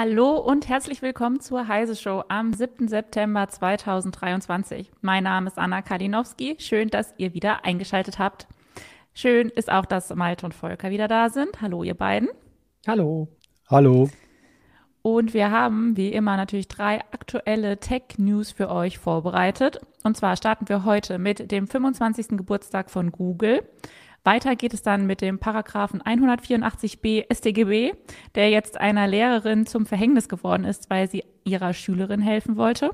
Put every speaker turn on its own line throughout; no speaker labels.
Hallo und herzlich willkommen zur Heise Show am 7. September 2023. Mein Name ist Anna Kalinowski. Schön, dass ihr wieder eingeschaltet habt. Schön ist auch, dass Malte und Volker wieder da sind. Hallo, ihr beiden.
Hallo.
Hallo.
Und wir haben wie immer natürlich drei aktuelle Tech-News für euch vorbereitet. Und zwar starten wir heute mit dem 25. Geburtstag von Google. Weiter geht es dann mit dem Paragraphen 184b StGB, der jetzt einer Lehrerin zum Verhängnis geworden ist, weil sie ihrer Schülerin helfen wollte.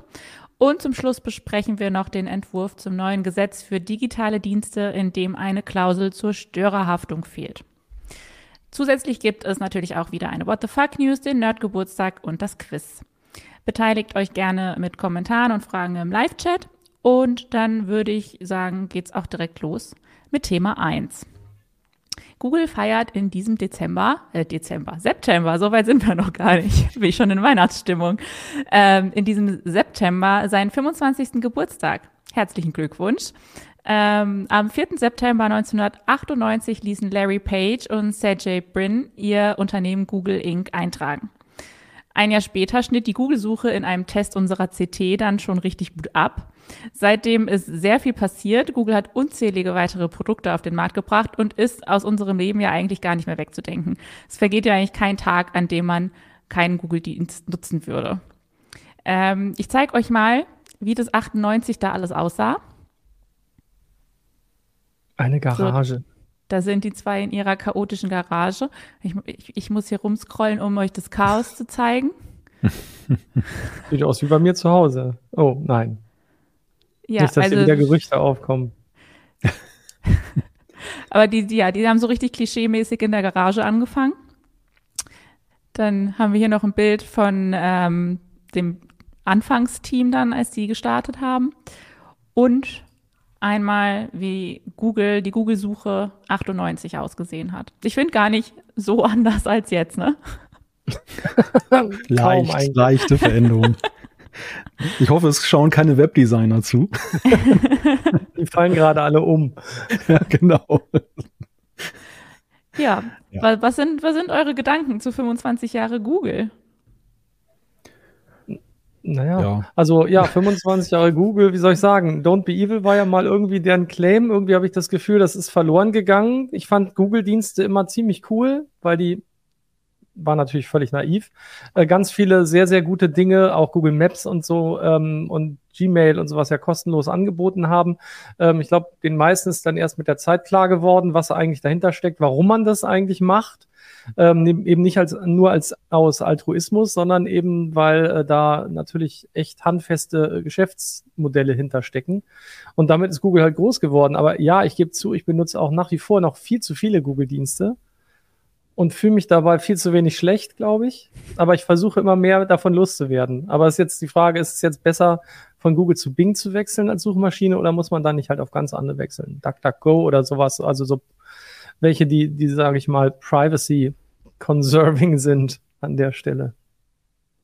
Und zum Schluss besprechen wir noch den Entwurf zum neuen Gesetz für digitale Dienste, in dem eine Klausel zur Störerhaftung fehlt. Zusätzlich gibt es natürlich auch wieder eine What the Fuck News, den Nerdgeburtstag und das Quiz. Beteiligt euch gerne mit Kommentaren und Fragen im Live-Chat. Und dann würde ich sagen, geht's auch direkt los mit Thema 1. Google feiert in diesem Dezember, äh Dezember, September, so weit sind wir noch gar nicht, bin ich schon in Weihnachtsstimmung, ähm, in diesem September seinen 25. Geburtstag. Herzlichen Glückwunsch. Ähm, am 4. September 1998 ließen Larry Page und Sergey Brin ihr Unternehmen Google Inc. eintragen. Ein Jahr später schnitt die Google-Suche in einem Test unserer CT dann schon richtig gut ab. Seitdem ist sehr viel passiert. Google hat unzählige weitere Produkte auf den Markt gebracht und ist aus unserem Leben ja eigentlich gar nicht mehr wegzudenken. Es vergeht ja eigentlich kein Tag, an dem man keinen Google-Dienst nutzen würde. Ähm, ich zeige euch mal, wie das 98 da alles aussah.
Eine Garage. So,
da sind die zwei in ihrer chaotischen Garage. Ich, ich, ich muss hier rumscrollen, um euch das Chaos zu zeigen.
Sieht aus wie bei mir zu Hause. Oh, nein. Ja, Nicht, dass also, hier wieder Gerüchte aufkommen.
Aber die, die, ja, die haben so richtig klischeemäßig in der Garage angefangen. Dann haben wir hier noch ein Bild von ähm, dem Anfangsteam dann, als die gestartet haben. Und einmal, wie Google, die Google-Suche 98 ausgesehen hat. Ich finde gar nicht so anders als jetzt, ne?
Leicht, leichte Veränderung. Ich hoffe, es schauen keine Webdesigner zu.
Die fallen gerade alle um.
Ja, genau.
Ja, ja. Was, sind, was sind eure Gedanken zu 25 Jahre Google?
Naja, ja. also ja, 25 Jahre Google, wie soll ich sagen? Don't Be Evil war ja mal irgendwie deren Claim. Irgendwie habe ich das Gefühl, das ist verloren gegangen. Ich fand Google-Dienste immer ziemlich cool, weil die war natürlich völlig naiv. Äh, ganz viele sehr, sehr gute Dinge, auch Google Maps und so ähm, und Gmail und sowas ja kostenlos angeboten haben. Ähm, ich glaube, den meisten ist dann erst mit der Zeit klar geworden, was eigentlich dahinter steckt, warum man das eigentlich macht. Ähm, eben nicht als nur als aus Altruismus, sondern eben, weil äh, da natürlich echt handfeste äh, Geschäftsmodelle hinterstecken. Und damit ist Google halt groß geworden. Aber ja, ich gebe zu, ich benutze auch nach wie vor noch viel zu viele Google-Dienste und fühle mich dabei viel zu wenig schlecht, glaube ich. Aber ich versuche immer mehr davon loszuwerden. Aber ist jetzt die Frage, ist es jetzt besser, von Google zu Bing zu wechseln als Suchmaschine oder muss man dann nicht halt auf ganz andere wechseln? DuckDuckGo oder sowas, also so welche, die, die sage ich mal, Privacy conserving sind an der Stelle.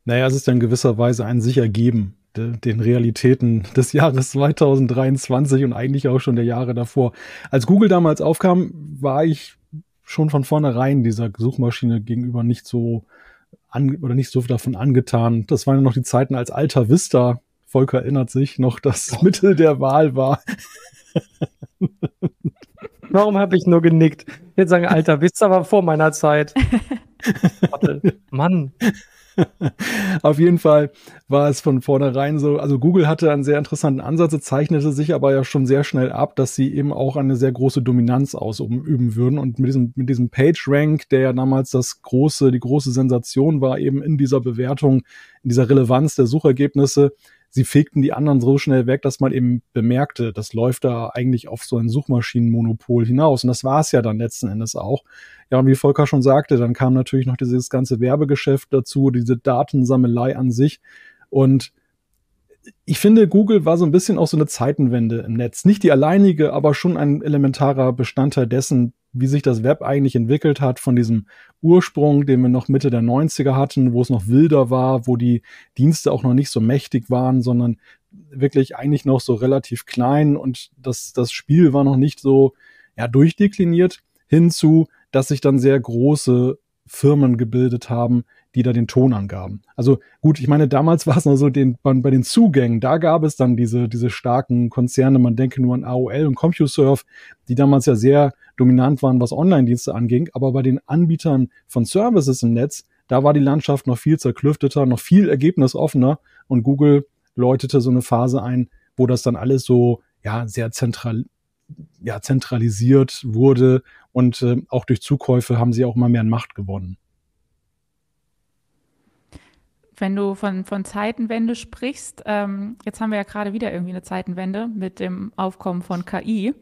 Naja, es ist in gewisser Weise ein sicher geben den Realitäten des Jahres 2023 und eigentlich auch schon der Jahre davor. Als Google damals aufkam, war ich schon von vornherein dieser Suchmaschine gegenüber nicht so an, oder nicht so davon angetan. Das waren ja noch die Zeiten als Alta Vista. Volker erinnert sich noch, das. Mittel der Wahl war.
Warum habe ich nur genickt? Jetzt sagen, Alta Vista war vor meiner Zeit. Mann.
Auf jeden Fall war es von vornherein so, also Google hatte einen sehr interessanten Ansatz, zeichnete sich aber ja schon sehr schnell ab, dass sie eben auch eine sehr große Dominanz ausüben würden. Und mit diesem, mit diesem PageRank, der ja damals das große, die große Sensation war, eben in dieser Bewertung, in dieser Relevanz der Suchergebnisse, sie fegten die anderen so schnell weg, dass man eben bemerkte, das läuft da eigentlich auf so ein Suchmaschinenmonopol hinaus. Und das war es ja dann letzten Endes auch. Ja, und wie Volker schon sagte, dann kam natürlich noch dieses ganze Werbegeschäft dazu, diese Datensammelei an sich. Und ich finde, Google war so ein bisschen auch so eine Zeitenwende im Netz. Nicht die alleinige, aber schon ein elementarer Bestandteil dessen, wie sich das Web eigentlich entwickelt hat, von diesem Ursprung, den wir noch Mitte der 90er hatten, wo es noch wilder war, wo die Dienste auch noch nicht so mächtig waren, sondern wirklich eigentlich noch so relativ klein. Und das, das Spiel war noch nicht so ja, durchdekliniert, hinzu, dass sich dann sehr große Firmen gebildet haben, die da den Ton angaben. Also gut, ich meine, damals war es noch so, den, bei, bei den Zugängen, da gab es dann diese, diese starken Konzerne, man denke nur an AOL und CompuServe, die damals ja sehr dominant waren, was Online-Dienste anging, aber bei den Anbietern von Services im Netz, da war die Landschaft noch viel zerklüfteter, noch viel ergebnisoffener. Und Google läutete so eine Phase ein, wo das dann alles so ja sehr zentral ja zentralisiert wurde und äh, auch durch Zukäufe haben sie auch immer mehr an Macht gewonnen.
Wenn du von, von Zeitenwende sprichst, ähm, jetzt haben wir ja gerade wieder irgendwie eine Zeitenwende mit dem Aufkommen von KI.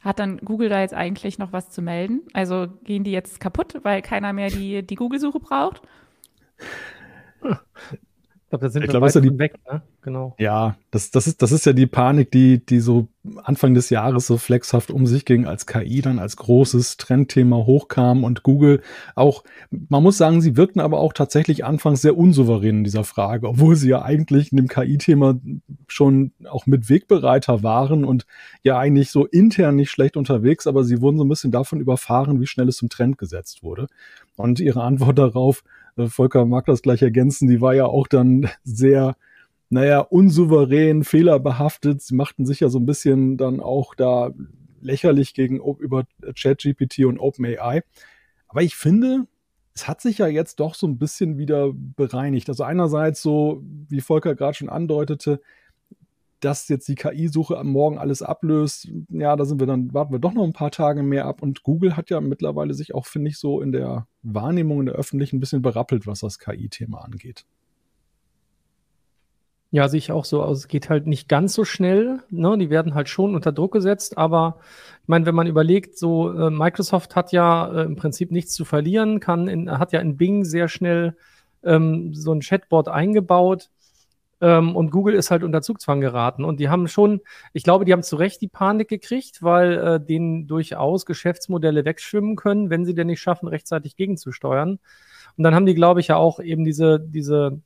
Hat dann Google da jetzt eigentlich noch was zu melden? Also gehen die jetzt kaputt, weil keiner mehr die, die Google-Suche braucht?
Ich glaube, da sind ich wir glaub, weit die, weg, ne? Genau. Ja, das, das, ist, das ist ja die Panik, die, die so Anfang des Jahres so flexhaft um sich ging, als KI dann als großes Trendthema hochkam und Google auch, man muss sagen, sie wirkten aber auch tatsächlich anfangs sehr unsouverän in dieser Frage, obwohl sie ja eigentlich in dem KI-Thema schon auch mit Wegbereiter waren und ja eigentlich so intern nicht schlecht unterwegs, aber sie wurden so ein bisschen davon überfahren, wie schnell es zum Trend gesetzt wurde. Und ihre Antwort darauf, äh, Volker mag das gleich ergänzen, die war ja auch dann sehr, naja, unsouverän, fehlerbehaftet. Sie machten sich ja so ein bisschen dann auch da lächerlich gegen über ChatGPT und OpenAI. Aber ich finde, es hat sich ja jetzt doch so ein bisschen wieder bereinigt. Also einerseits so, wie Volker gerade schon andeutete, dass jetzt die KI-Suche am Morgen alles ablöst, ja, da sind wir dann, warten wir doch noch ein paar Tage mehr ab. Und Google hat ja mittlerweile sich auch, finde ich, so in der Wahrnehmung in der Öffentlichen ein bisschen berappelt, was das KI-Thema angeht.
Ja, sehe ich auch so aus. Es geht halt nicht ganz so schnell. Ne? Die werden halt schon unter Druck gesetzt. Aber ich meine, wenn man überlegt, so äh, Microsoft hat ja äh, im Prinzip nichts zu verlieren, kann in, hat ja in Bing sehr schnell ähm, so ein Chatbot eingebaut. Ähm, und Google ist halt unter Zugzwang geraten. Und die haben schon, ich glaube, die haben zu Recht die Panik gekriegt, weil äh, denen durchaus Geschäftsmodelle wegschwimmen können, wenn sie denn nicht schaffen, rechtzeitig gegenzusteuern. Und dann haben die, glaube ich, ja auch eben diese, diese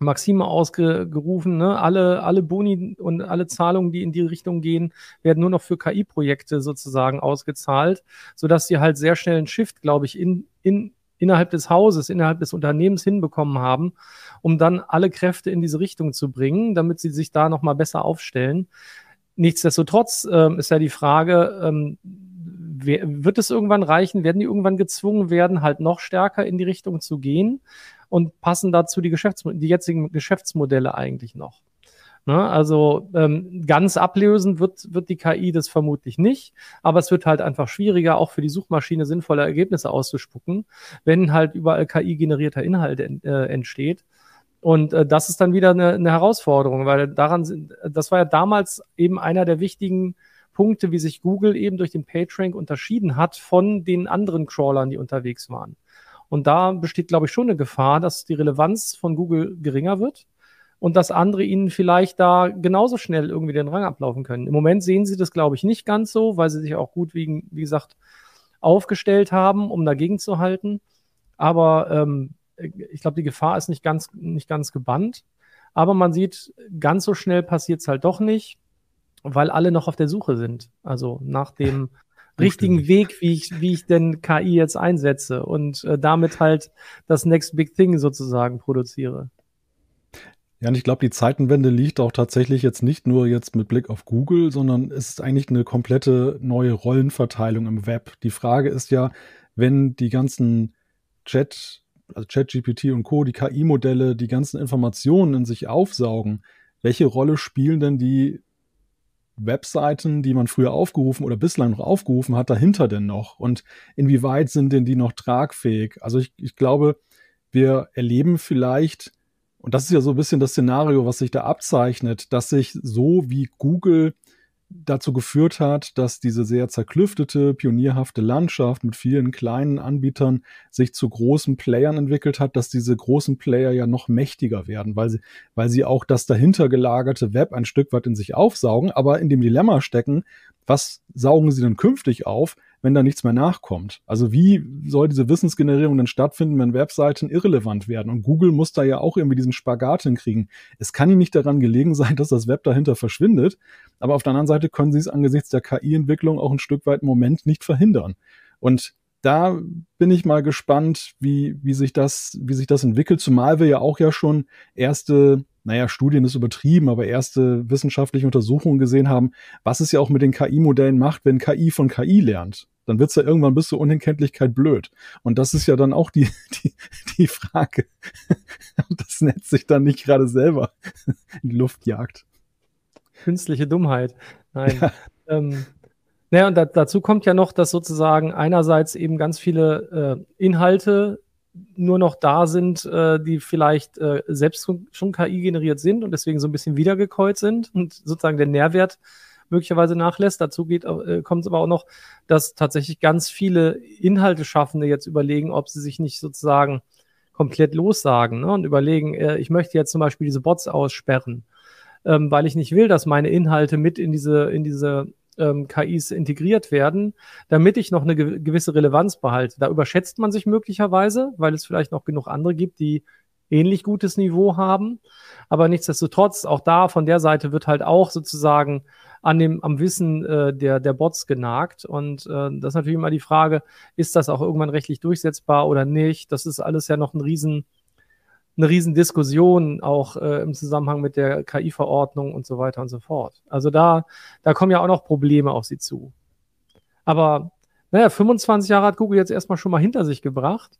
Maxime ausgerufen, ne? alle, alle Boni und alle Zahlungen, die in die Richtung gehen, werden nur noch für KI-Projekte sozusagen ausgezahlt, sodass sie halt sehr schnell einen Shift, glaube ich, in, in, innerhalb des Hauses, innerhalb des Unternehmens hinbekommen haben, um dann alle Kräfte in diese Richtung zu bringen, damit sie sich da nochmal besser aufstellen. Nichtsdestotrotz ähm, ist ja die Frage, ähm, wer, wird es irgendwann reichen? Werden die irgendwann gezwungen werden, halt noch stärker in die Richtung zu gehen? Und passen dazu die, Geschäfts die jetzigen Geschäftsmodelle eigentlich noch? Ne? Also ähm, ganz ablösen wird, wird die KI das vermutlich nicht, aber es wird halt einfach schwieriger, auch für die Suchmaschine sinnvolle Ergebnisse auszuspucken, wenn halt überall KI-generierter Inhalt ent, äh, entsteht. Und äh, das ist dann wieder eine, eine Herausforderung, weil daran sind, das war ja damals eben einer der wichtigen Punkte, wie sich Google eben durch den PageRank unterschieden hat von den anderen Crawlern, die unterwegs waren. Und da besteht, glaube ich, schon eine Gefahr, dass die Relevanz von Google geringer wird und dass andere ihnen vielleicht da genauso schnell irgendwie den Rang ablaufen können. Im Moment sehen sie das, glaube ich, nicht ganz so, weil sie sich auch gut, wie, wie gesagt, aufgestellt haben, um dagegen zu halten. Aber ähm, ich glaube, die Gefahr ist nicht ganz, nicht ganz gebannt. Aber man sieht, ganz so schnell passiert es halt doch nicht, weil alle noch auf der Suche sind. Also nach dem richtigen Weg, wie ich, wie ich denn KI jetzt einsetze und äh, damit halt das Next Big Thing sozusagen produziere.
Ja, und ich glaube, die Zeitenwende liegt auch tatsächlich jetzt nicht nur jetzt mit Blick auf Google, sondern es ist eigentlich eine komplette neue Rollenverteilung im Web. Die Frage ist ja, wenn die ganzen Chat, also ChatGPT und Co., die KI-Modelle, die ganzen Informationen in sich aufsaugen, welche Rolle spielen denn die Webseiten, die man früher aufgerufen oder bislang noch aufgerufen hat, dahinter denn noch? Und inwieweit sind denn die noch tragfähig? Also ich, ich glaube, wir erleben vielleicht und das ist ja so ein bisschen das Szenario, was sich da abzeichnet, dass sich so wie Google dazu geführt hat, dass diese sehr zerklüftete, pionierhafte Landschaft mit vielen kleinen Anbietern sich zu großen Playern entwickelt hat, dass diese großen Player ja noch mächtiger werden, weil sie, weil sie auch das dahinter gelagerte Web ein Stück weit in sich aufsaugen, aber in dem Dilemma stecken, was saugen sie denn künftig auf, wenn da nichts mehr nachkommt? Also wie soll diese Wissensgenerierung denn stattfinden, wenn Webseiten irrelevant werden? Und Google muss da ja auch irgendwie diesen Spagat hinkriegen. Es kann ihnen nicht daran gelegen sein, dass das Web dahinter verschwindet, aber auf der anderen Seite können sie es angesichts der KI-Entwicklung auch ein Stück weit im Moment nicht verhindern. Und da bin ich mal gespannt, wie, wie sich das, wie sich das entwickelt, zumal wir ja auch ja schon erste, naja, Studien ist übertrieben, aber erste wissenschaftliche Untersuchungen gesehen haben, was es ja auch mit den KI-Modellen macht, wenn KI von KI lernt. Dann wird's ja irgendwann bis zur Unkenntlichkeit blöd. Und das ist ja dann auch die, die, die Frage, ob das Netz sich dann nicht gerade selber in die Luft jagt.
Künstliche Dummheit. Nein. Ja. Ähm, naja, und da, dazu kommt ja noch, dass sozusagen einerseits eben ganz viele äh, Inhalte nur noch da sind, äh, die vielleicht äh, selbst schon KI generiert sind und deswegen so ein bisschen wiedergekäut sind und sozusagen der Nährwert möglicherweise nachlässt. Dazu geht, äh, kommt es aber auch noch, dass tatsächlich ganz viele Inhalteschaffende jetzt überlegen, ob sie sich nicht sozusagen komplett lossagen ne, und überlegen, äh, ich möchte jetzt zum Beispiel diese Bots aussperren, ähm, weil ich nicht will, dass meine Inhalte mit in diese, in diese ähm, KIs integriert werden, damit ich noch eine gewisse Relevanz behalte. Da überschätzt man sich möglicherweise, weil es vielleicht noch genug andere gibt, die ähnlich gutes Niveau haben. Aber nichtsdestotrotz, auch da von der Seite wird halt auch sozusagen an dem, am Wissen äh, der, der Bots genagt. Und äh, das ist natürlich immer die Frage, ist das auch irgendwann rechtlich durchsetzbar oder nicht? Das ist alles ja noch ein riesen, eine Riesendiskussion auch äh, im Zusammenhang mit der KI-Verordnung und so weiter und so fort. Also da, da kommen ja auch noch Probleme auf sie zu. Aber naja, 25 Jahre hat Google jetzt erstmal schon mal hinter sich gebracht.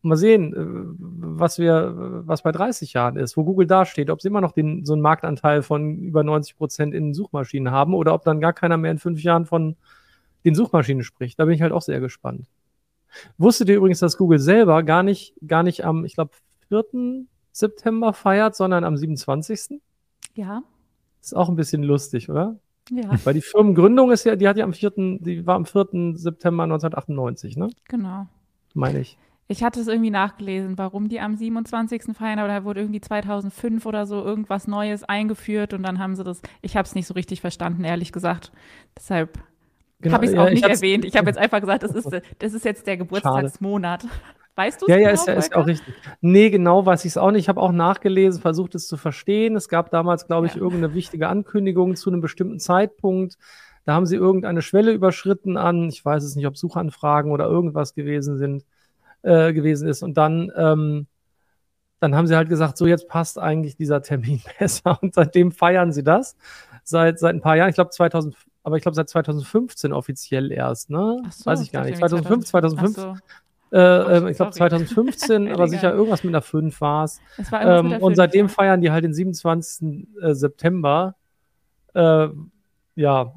Mal sehen, äh, was wir, was bei 30 Jahren ist, wo Google dasteht, ob sie immer noch den, so einen Marktanteil von über 90 Prozent in Suchmaschinen haben oder ob dann gar keiner mehr in fünf Jahren von den Suchmaschinen spricht. Da bin ich halt auch sehr gespannt. Wusstet ihr übrigens, dass Google selber gar nicht, gar nicht am, ich glaube, 4. September feiert, sondern am 27.
Ja.
Ist auch ein bisschen lustig, oder?
Ja.
Weil die Firmengründung ist ja, die hat ja am 4., die war am 4. September 1998, ne?
Genau.
Meine ich.
Ich hatte es irgendwie nachgelesen, warum die am 27. feiern, aber da wurde irgendwie 2005 oder so irgendwas Neues eingeführt und dann haben sie das, ich habe es nicht so richtig verstanden, ehrlich gesagt. Deshalb genau, habe ich es auch ja, nicht erwähnt. Ich habe jetzt einfach gesagt, das ist, das ist jetzt der Geburtstagsmonat. Schade. Weißt du es?
Ja, ja, genau, ist, ja, ist auch richtig. Nee, genau weiß ich es auch nicht. Ich habe auch nachgelesen, versucht es zu verstehen. Es gab damals, glaube ich, ja. irgendeine wichtige Ankündigung zu einem bestimmten Zeitpunkt. Da haben sie irgendeine Schwelle überschritten an, ich weiß es nicht, ob Suchanfragen oder irgendwas gewesen sind, äh, gewesen ist. Und dann, ähm, dann haben sie halt gesagt, so jetzt passt eigentlich dieser Termin besser. Und seitdem feiern sie das. Seit, seit ein paar Jahren, ich glaube 2000, aber ich glaube seit 2015 offiziell erst, ne? So, Weiß ich gar nicht. 2005, 2005, 2005 äh, ähm, ich glaube 2015, aber sicher irgendwas mit einer 5 war es. Ähm, und seitdem feiern die halt den 27. Äh, September. Äh, ja,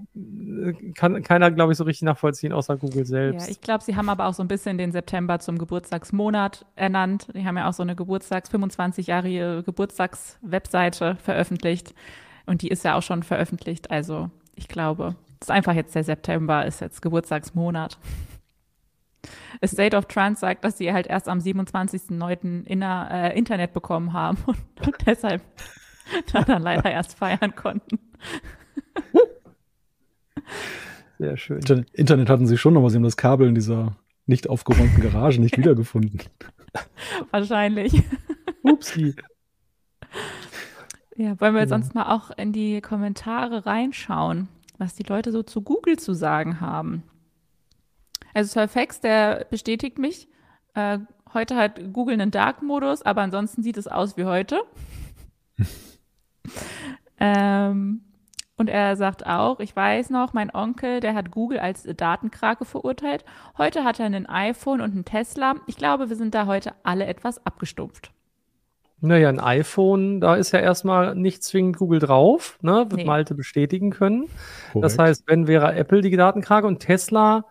kann keiner, glaube ich, so richtig nachvollziehen, außer Google selbst.
Ja, ich glaube, sie haben aber auch so ein bisschen den September zum Geburtstagsmonat ernannt. Die haben ja auch so eine Geburtstags-, 25-jährige Geburtstags-Webseite veröffentlicht. Und die ist ja auch schon veröffentlicht. Also, ich glaube, es ist einfach jetzt der September, ist jetzt Geburtstagsmonat. A State of Trance sagt, dass sie halt erst am 27.09. Inner, äh, Internet bekommen haben und, und deshalb dann leider erst feiern konnten.
Sehr schön. Internet hatten sie schon, aber sie haben das Kabel in dieser nicht aufgeräumten Garage nicht wiedergefunden.
Wahrscheinlich.
Upsi.
Ja, wollen wir jetzt ja. sonst mal auch in die Kommentare reinschauen, was die Leute so zu Google zu sagen haben. Also Surfax, der bestätigt mich. Äh, heute hat Google einen Dark-Modus, aber ansonsten sieht es aus wie heute. ähm, und er sagt auch, ich weiß noch, mein Onkel, der hat Google als Datenkrake verurteilt. Heute hat er ein iPhone und einen Tesla. Ich glaube, wir sind da heute alle etwas abgestumpft.
Naja, ein iPhone, da ist ja erstmal nicht zwingend Google drauf, ne? Wird nee. Malte bestätigen können. Korrekt. Das heißt, wenn wäre Apple die Datenkrake und Tesla,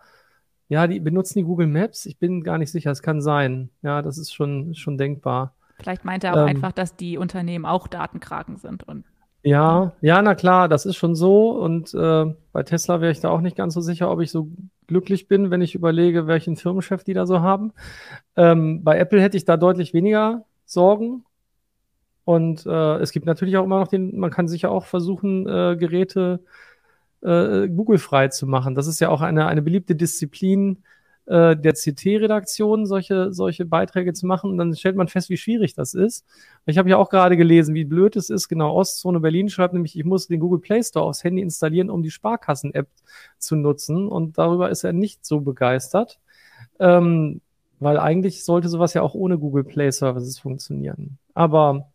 ja, die benutzen die Google Maps. Ich bin gar nicht sicher, es kann sein. Ja, das ist schon, schon denkbar.
Vielleicht meint er auch ähm, einfach, dass die Unternehmen auch Datenkraken sind und
ja, ja, na klar, das ist schon so. Und äh, bei Tesla wäre ich da auch nicht ganz so sicher, ob ich so glücklich bin, wenn ich überlege, welchen Firmenchef die da so haben. Ähm, bei Apple hätte ich da deutlich weniger Sorgen. Und äh, es gibt natürlich auch immer noch den, man kann sicher auch versuchen, äh, Geräte äh, Google-frei zu machen. Das ist ja auch eine, eine beliebte Disziplin äh, der CT-Redaktion, solche, solche Beiträge zu machen. Und dann stellt man fest, wie schwierig das ist. Ich habe ja auch gerade gelesen, wie blöd es ist. Genau, Ostzone Berlin schreibt nämlich, ich muss den Google Play Store aufs Handy installieren, um die Sparkassen-App zu nutzen. Und darüber ist er nicht so begeistert. Ähm, weil eigentlich sollte sowas ja auch ohne Google Play Services funktionieren. Aber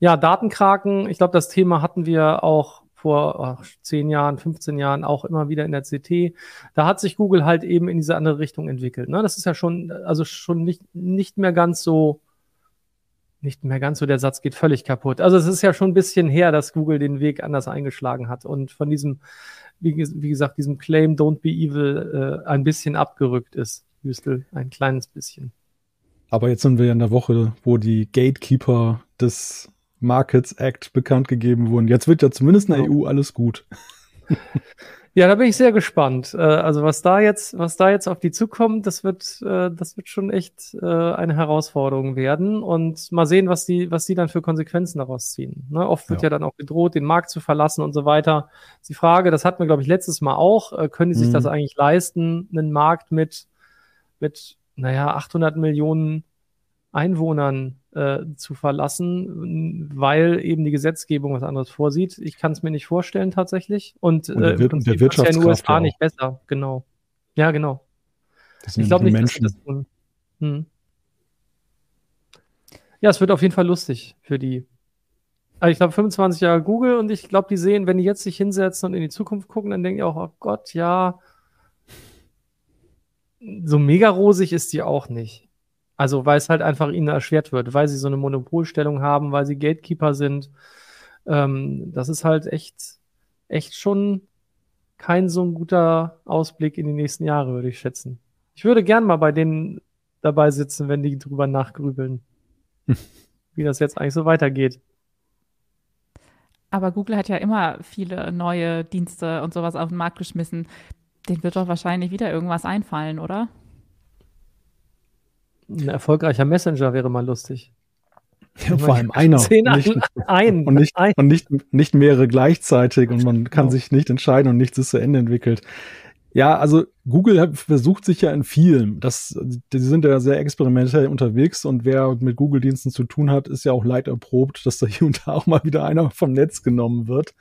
ja, Datenkraken, ich glaube, das Thema hatten wir auch vor 10 Jahren, 15 Jahren auch immer wieder in der CT. Da hat sich Google halt eben in diese andere Richtung entwickelt. Ne? Das ist ja schon, also schon nicht, nicht mehr ganz so, nicht mehr ganz so, der Satz geht völlig kaputt. Also es ist ja schon ein bisschen her, dass Google den Weg anders eingeschlagen hat und von diesem, wie, wie gesagt, diesem Claim Don't be evil äh, ein bisschen abgerückt ist. Hüstel, ein kleines bisschen.
Aber jetzt sind wir ja in der Woche, wo die Gatekeeper des Markets Act bekannt gegeben wurden. Jetzt wird ja zumindest in der EU alles gut.
Ja, da bin ich sehr gespannt. Äh, also was da jetzt, was da jetzt auf die zukommt, das wird, äh, das wird schon echt äh, eine Herausforderung werden. Und mal sehen, was die, was die dann für Konsequenzen daraus ziehen. Ne? Oft wird ja. ja. dann auch gedroht, den Markt zu verlassen und so weiter. Die Frage, das hatten wir, glaube ich, letztes Mal auch, können die sich mhm. das eigentlich leisten, einen Markt mit, mit, naja, 800 Millionen Einwohnern äh, zu verlassen, weil eben die Gesetzgebung was anderes vorsieht. Ich kann es mir nicht vorstellen tatsächlich. Und,
Und der, äh, im der Wirtschaftskraft
in den USA auch. nicht besser, genau. Ja, genau. ich glaube nicht, Menschen. dass sie das tun. Hm. Ja, es wird auf jeden Fall lustig für die. Also ich glaube, 25 Jahre Google und ich glaube, die sehen, wenn die jetzt sich hinsetzen und in die Zukunft gucken, dann denken die auch, oh Gott, ja, so mega rosig ist die auch nicht. Also, weil es halt einfach ihnen erschwert wird, weil sie so eine Monopolstellung haben, weil sie Gatekeeper sind. Ähm, das ist halt echt, echt schon kein so ein guter Ausblick in die nächsten Jahre, würde ich schätzen. Ich würde gern mal bei denen dabei sitzen, wenn die drüber nachgrübeln, wie das jetzt eigentlich so weitergeht.
Aber Google hat ja immer viele neue Dienste und sowas auf den Markt geschmissen. Den wird doch wahrscheinlich wieder irgendwas einfallen, oder?
Ein erfolgreicher Messenger wäre mal lustig.
Ja, vor allem einer.
Zehn nicht, ein,
und nicht, ein. und nicht, nicht mehrere gleichzeitig und man kann genau. sich nicht entscheiden und nichts ist zu Ende entwickelt. Ja, also Google versucht sich ja in vielen. Das, die sind ja sehr experimentell unterwegs und wer mit Google-Diensten zu tun hat, ist ja auch leid erprobt, dass da hier und da auch mal wieder einer vom Netz genommen wird.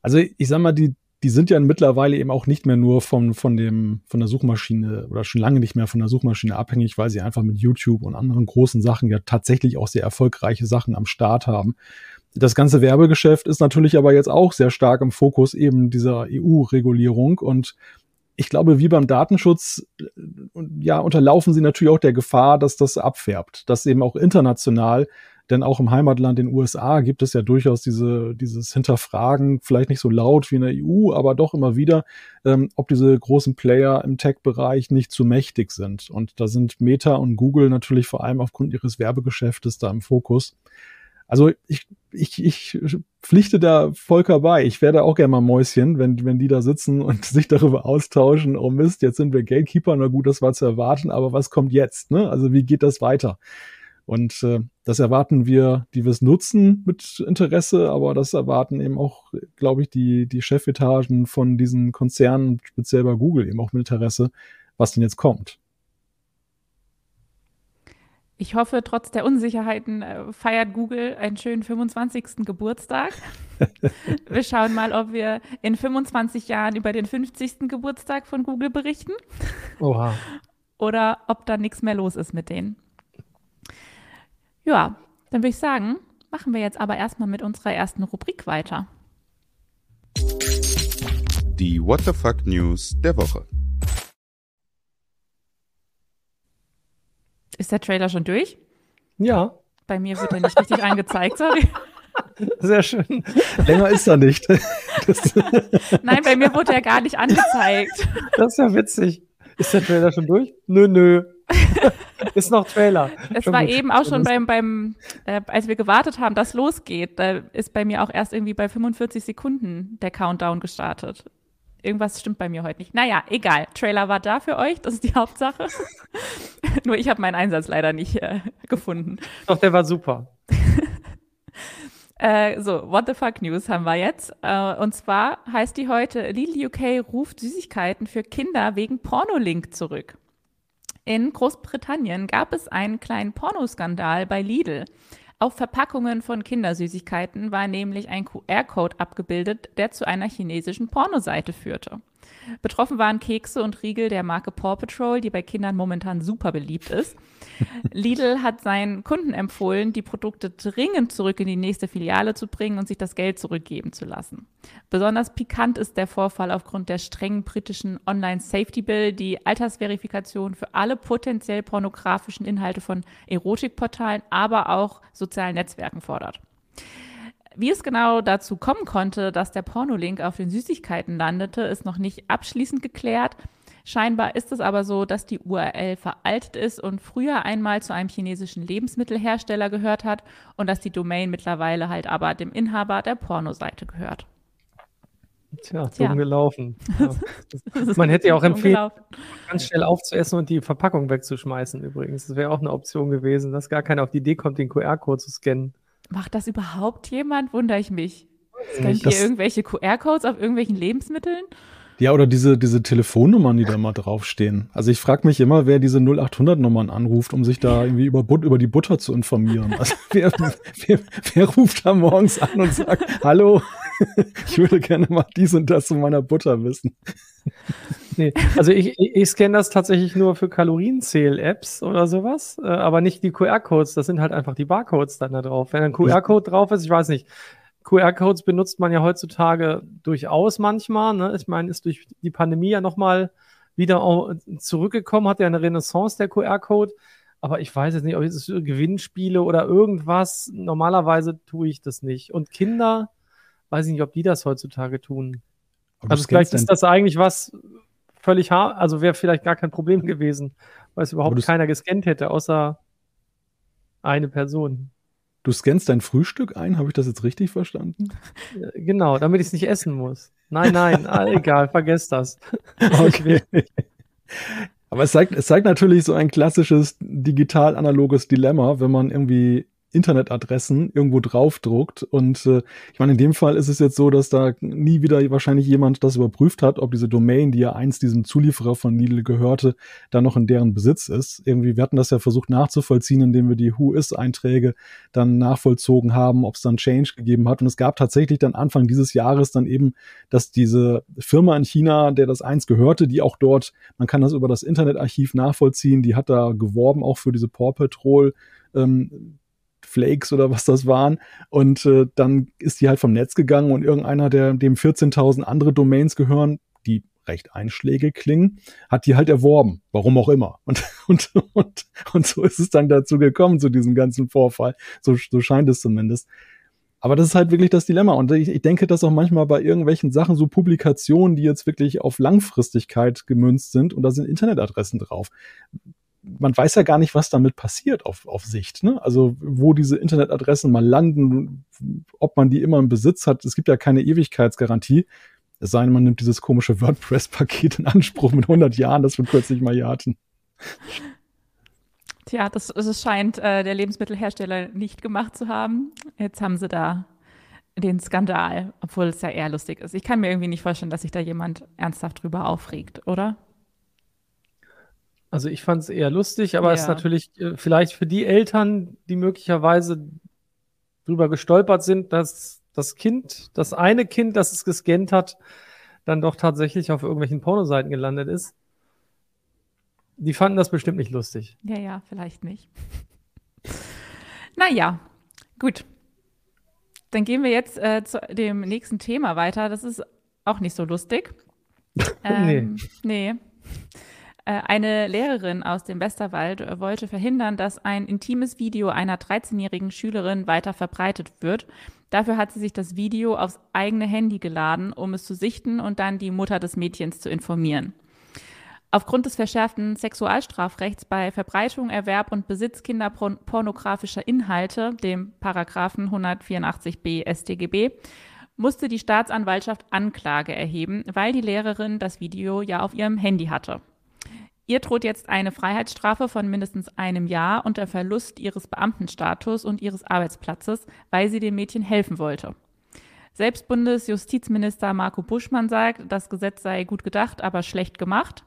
Also ich sag mal, die, die sind ja mittlerweile eben auch nicht mehr nur von, von, dem, von der Suchmaschine oder schon lange nicht mehr von der Suchmaschine abhängig, weil sie einfach mit YouTube und anderen großen Sachen ja tatsächlich auch sehr erfolgreiche Sachen am Start haben. Das ganze Werbegeschäft ist natürlich aber jetzt auch sehr stark im Fokus eben dieser EU-Regulierung und ich glaube, wie beim Datenschutz, äh, ja, unterlaufen sie natürlich auch der Gefahr, dass das abfärbt, dass eben auch international denn auch im Heimatland den USA gibt es ja durchaus diese, dieses Hinterfragen, vielleicht nicht so laut wie in der EU, aber doch immer wieder, ähm, ob diese großen Player im Tech-Bereich nicht zu mächtig sind. Und da sind Meta und Google natürlich vor allem aufgrund ihres Werbegeschäftes da im Fokus. Also ich, ich, ich pflichte da Volker bei. Ich werde auch gerne mal Mäuschen, wenn, wenn die da sitzen und sich darüber austauschen, oh Mist, jetzt sind wir Gatekeeper, na gut, das war zu erwarten, aber was kommt jetzt? Ne? Also wie geht das weiter? Und äh, das erwarten wir, die wir es nutzen mit Interesse, aber das erwarten eben auch, glaube ich, die, die Chefetagen von diesen Konzernen, speziell bei Google, eben auch mit Interesse, was denn jetzt kommt.
Ich hoffe, trotz der Unsicherheiten äh, feiert Google einen schönen 25. Geburtstag. wir schauen mal, ob wir in 25 Jahren über den 50. Geburtstag von Google berichten.
Oha.
Oder ob da nichts mehr los ist mit denen. Ja, dann würde ich sagen, machen wir jetzt aber erstmal mit unserer ersten Rubrik weiter.
Die What the Fuck News der Woche.
Ist der Trailer schon durch?
Ja.
Bei mir wird er nicht richtig angezeigt, sorry.
Sehr schön.
Länger ist er nicht.
Nein, bei mir wurde er gar nicht angezeigt.
Das ist ja witzig. Ist der Trailer schon durch? Nö, nö. ist noch Trailer.
Es schon war gut. eben auch schon beim, beim äh, als wir gewartet haben, dass losgeht, da ist bei mir auch erst irgendwie bei 45 Sekunden der Countdown gestartet. Irgendwas stimmt bei mir heute nicht. Naja, egal. Trailer war da für euch, das ist die Hauptsache. Nur ich habe meinen Einsatz leider nicht äh, gefunden.
Doch, der war super.
Äh, so, What the Fuck News haben wir jetzt. Äh, und zwar heißt die heute, Lidl UK ruft Süßigkeiten für Kinder wegen Pornolink zurück. In Großbritannien gab es einen kleinen Pornoskandal bei Lidl. Auf Verpackungen von Kindersüßigkeiten war nämlich ein QR-Code abgebildet, der zu einer chinesischen Pornoseite führte. Betroffen waren Kekse und Riegel der Marke Paw Patrol, die bei Kindern momentan super beliebt ist. Lidl hat seinen Kunden empfohlen, die Produkte dringend zurück in die nächste Filiale zu bringen und sich das Geld zurückgeben zu lassen. Besonders pikant ist der Vorfall aufgrund der strengen britischen Online-Safety Bill, die Altersverifikation für alle potenziell pornografischen Inhalte von Erotikportalen, aber auch sozialen Netzwerken fordert. Wie es genau dazu kommen konnte, dass der Pornolink auf den Süßigkeiten landete, ist noch nicht abschließend geklärt. Scheinbar ist es aber so, dass die URL veraltet ist und früher einmal zu einem chinesischen Lebensmittelhersteller gehört hat und dass die Domain mittlerweile halt aber dem Inhaber der Pornoseite gehört.
Tja, dumm Tja. gelaufen. Ja. Man hätte ja auch empfehlen, ganz schnell aufzuessen und die Verpackung wegzuschmeißen übrigens. Das wäre auch eine Option gewesen, dass gar keiner auf die Idee kommt, den QR-Code zu scannen.
Macht das überhaupt jemand? Wundere ich mich. Scannt ihr irgendwelche QR-Codes auf irgendwelchen Lebensmitteln?
Ja, oder diese, diese Telefonnummern, die da mal draufstehen. Also ich frage mich immer, wer diese 0800-Nummern anruft, um sich da irgendwie über, But über die Butter zu informieren. Also wer, wer, wer ruft da morgens an und sagt, hallo, ich würde gerne mal dies und das zu meiner Butter wissen.
Nee, also ich, ich scanne das tatsächlich nur für Kalorienzähl-Apps oder sowas, äh, aber nicht die QR-Codes, das sind halt einfach die Barcodes dann da drauf. Wenn ein QR-Code drauf ist, ich weiß nicht, QR-Codes benutzt man ja heutzutage durchaus manchmal. Ne? Ich meine, ist durch die Pandemie ja nochmal wieder zurückgekommen, hat ja eine Renaissance der QR-Code. Aber ich weiß jetzt nicht, ob es Gewinnspiele oder irgendwas. Normalerweise tue ich das nicht. Und Kinder, weiß ich nicht, ob die das heutzutage tun. Also vielleicht ist das eigentlich was völlig, also wäre vielleicht gar kein Problem gewesen, weil es überhaupt keiner gescannt hätte, außer eine Person.
Du scannst dein Frühstück ein, habe ich das jetzt richtig verstanden?
Genau, damit ich es nicht essen muss. Nein, nein, egal, vergesst das.
Okay. Aber es zeigt, es zeigt natürlich so ein klassisches digital-analoges Dilemma, wenn man irgendwie Internetadressen irgendwo draufdruckt. Und äh, ich meine, in dem Fall ist es jetzt so, dass da nie wieder wahrscheinlich jemand das überprüft hat, ob diese Domain, die ja einst diesem Zulieferer von Lidl gehörte, da noch in deren Besitz ist. Irgendwie, wir hatten das ja versucht nachzuvollziehen, indem wir die Who-Is-Einträge dann nachvollzogen haben, ob es dann Change gegeben hat. Und es gab tatsächlich dann Anfang dieses Jahres dann eben, dass diese Firma in China, der das einst gehörte, die auch dort, man kann das über das Internetarchiv nachvollziehen, die hat da geworben, auch für diese Paw Patrol ähm, Flakes oder was das waren. Und äh, dann ist die halt vom Netz gegangen und irgendeiner, der dem 14.000 andere Domains gehören, die recht einschlägig klingen, hat die halt erworben, warum auch immer. Und, und, und, und so ist es dann dazu gekommen, zu diesem ganzen Vorfall. So, so scheint es zumindest. Aber das ist halt wirklich das Dilemma. Und ich, ich denke, dass auch manchmal bei irgendwelchen Sachen, so Publikationen, die jetzt wirklich auf Langfristigkeit gemünzt sind, und da sind Internetadressen drauf man weiß ja gar nicht, was damit passiert auf, auf Sicht. Ne? Also wo diese Internetadressen mal landen, ob man die immer im Besitz hat. Es gibt ja keine Ewigkeitsgarantie. Es sei denn, man nimmt dieses komische WordPress-Paket in Anspruch mit 100 Jahren, das wir kürzlich mal hier hatten.
Tja, das, das scheint äh, der Lebensmittelhersteller nicht gemacht zu haben. Jetzt haben sie da den Skandal, obwohl es ja eher lustig ist. Ich kann mir irgendwie nicht vorstellen, dass sich da jemand ernsthaft drüber aufregt, oder?
Also ich fand es eher lustig, aber es ist natürlich äh, vielleicht für die Eltern, die möglicherweise drüber gestolpert sind, dass das Kind, das eine Kind, das es gescannt hat, dann doch tatsächlich auf irgendwelchen Pornoseiten gelandet ist. Die fanden das bestimmt nicht lustig.
Ja, ja, vielleicht nicht. naja, gut. Dann gehen wir jetzt äh, zu dem nächsten Thema weiter. Das ist auch nicht so lustig. ähm, nee. Nee. Äh, eine Lehrerin aus dem Westerwald äh, wollte verhindern, dass ein intimes Video einer 13-jährigen Schülerin weiter verbreitet wird. Dafür hat sie sich das Video aufs eigene Handy geladen, um es zu sichten und dann die Mutter des Mädchens zu informieren. Aufgrund des verschärften Sexualstrafrechts bei Verbreitung, Erwerb und Besitz kinderpornografischer Inhalte, dem Paragraphen 184b StGB, musste die Staatsanwaltschaft Anklage erheben, weil die Lehrerin das Video ja auf ihrem Handy hatte. Ihr droht jetzt eine Freiheitsstrafe von mindestens einem Jahr und der Verlust ihres Beamtenstatus und ihres Arbeitsplatzes, weil sie dem Mädchen helfen wollte. Selbst Bundesjustizminister Marco Buschmann sagt, das Gesetz sei gut gedacht, aber schlecht gemacht.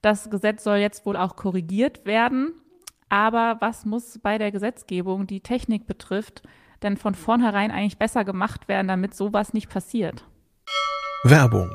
Das Gesetz soll jetzt wohl auch korrigiert werden. Aber was muss bei der Gesetzgebung, die Technik betrifft, denn von vornherein eigentlich besser gemacht werden, damit sowas nicht passiert?
Werbung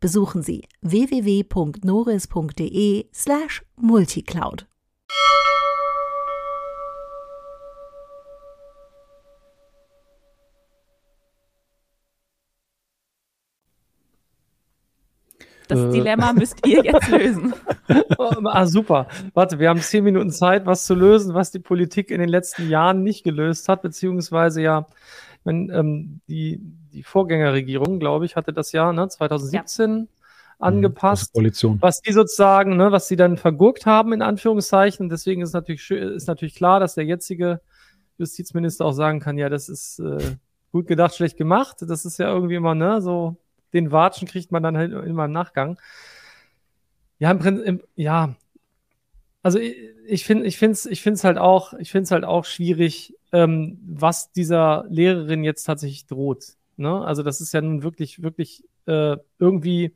Besuchen Sie www.noris.de slash multicloud.
Das
Äh.
Dilemma müsst ihr jetzt lösen.
ah, super. Warte, wir haben zehn Minuten Zeit, was zu lösen, was die Politik in den letzten Jahren nicht gelöst hat, beziehungsweise ja, wenn, ähm, die, die Vorgängerregierung, glaube ich, hatte das Jahr ne, 2017 angepasst.
Koalition.
was die sozusagen, ne, was die dann vergurkt haben, in Anführungszeichen. Deswegen ist natürlich, ist natürlich klar, dass der jetzige Justizminister auch sagen kann, ja, das ist äh, gut gedacht, schlecht gemacht. Das ist ja irgendwie immer, ne, so den Watschen kriegt man dann halt immer im Nachgang. Ja, im Prinzip, ja, also ich, ich finde, ich finde es, ich finde es halt auch, ich finde es halt auch schwierig, ähm, was dieser Lehrerin jetzt tatsächlich droht. Ne? Also das ist ja nun wirklich, wirklich äh, irgendwie,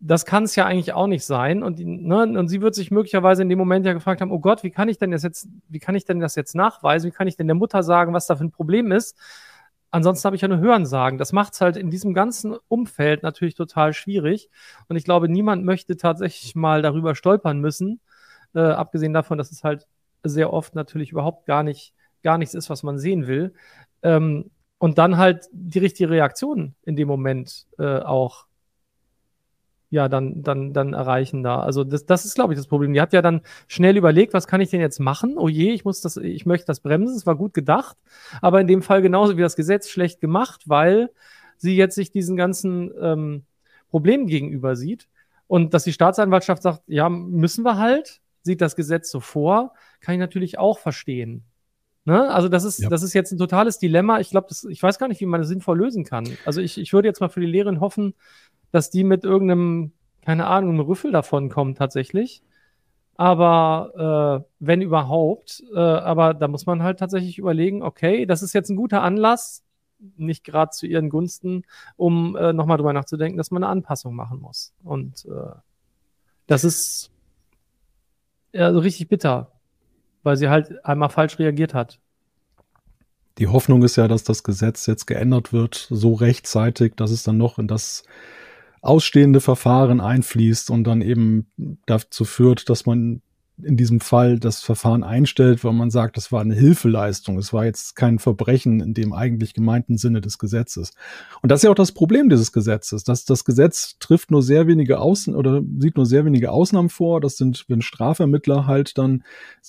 das kann es ja eigentlich auch nicht sein. Und, ne, und sie wird sich möglicherweise in dem Moment ja gefragt haben, oh Gott, wie kann ich denn das jetzt, wie kann ich denn das jetzt nachweisen? Wie kann ich denn der Mutter sagen, was da für ein Problem ist? Ansonsten habe ich ja nur Hören sagen. Das macht es halt in diesem ganzen Umfeld natürlich total schwierig. Und ich glaube, niemand möchte tatsächlich mal darüber stolpern müssen. Äh, abgesehen davon, dass es halt sehr oft natürlich überhaupt gar nicht, gar nichts ist, was man sehen will. Ähm, und dann halt die richtige Reaktion in dem Moment äh, auch ja, dann, dann, dann erreichen da. Also das, das ist, glaube ich, das Problem. Die hat ja dann schnell überlegt, was kann ich denn jetzt machen? Oh je, ich muss das, ich möchte das bremsen. Es war gut gedacht, aber in dem Fall genauso wie das Gesetz schlecht gemacht, weil sie jetzt sich diesen ganzen ähm, Problemen gegenüber sieht und dass die Staatsanwaltschaft sagt, ja, müssen wir halt, sieht das Gesetz so vor, kann ich natürlich auch verstehen. Ne? Also das ist,
Ja.
das ist jetzt ein totales Dilemma. Ich glaube, ich weiß gar nicht, wie man das sinnvoll lösen kann. Also ich, ich würde jetzt mal für die Lehrerin hoffen, dass die mit irgendeinem, keine Ahnung, einem Rüffel davon kommt tatsächlich. Aber äh, wenn überhaupt, äh, aber da muss man halt tatsächlich überlegen, okay, das ist jetzt ein guter Anlass, nicht gerade zu ihren Gunsten, um äh, nochmal drüber nachzudenken, dass man eine Anpassung machen muss. Und äh, das ist ja so richtig bitter, weil sie halt einmal falsch reagiert hat.
Die Hoffnung ist ja, dass das Gesetz jetzt geändert wird, so rechtzeitig, dass es dann noch in das ausstehende Verfahren einfließt und dann eben dazu führt, dass man in diesem Fall das Verfahren einstellt, weil man sagt, das war eine Hilfeleistung. Es war jetzt kein Verbrechen in dem eigentlich gemeinten Sinne des Gesetzes. Und das ist ja auch das Problem dieses Gesetzes, dass das Gesetz trifft nur sehr wenige Außen oder sieht nur sehr wenige Ausnahmen vor. Das sind, wenn Strafvermittler halt dann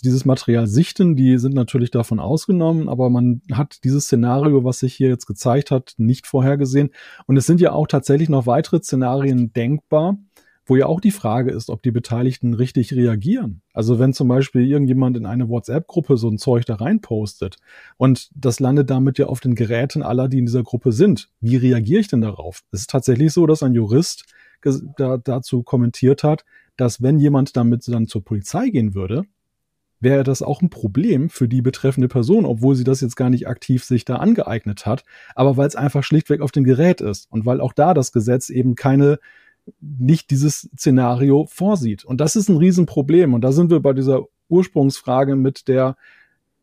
dieses Material sichten, die sind natürlich davon ausgenommen, aber man hat dieses Szenario, was sich hier jetzt gezeigt hat, nicht vorhergesehen. Und es sind ja auch tatsächlich noch weitere Szenarien denkbar, wo ja auch die Frage ist, ob die Beteiligten richtig reagieren. Also wenn zum Beispiel irgendjemand in eine WhatsApp-Gruppe so ein Zeug da rein postet und das landet damit ja auf den Geräten aller, die in dieser Gruppe sind, wie reagiere ich denn darauf? Es ist tatsächlich so, dass ein Jurist da, dazu kommentiert hat, dass wenn jemand damit dann zur Polizei gehen würde, wäre das auch ein Problem für die betreffende Person, obwohl sie das jetzt gar nicht aktiv sich da angeeignet hat, aber weil es einfach schlichtweg auf dem Gerät ist und weil auch da das Gesetz eben keine nicht dieses Szenario vorsieht. Und das ist ein Riesenproblem. Und da sind wir bei dieser Ursprungsfrage mit der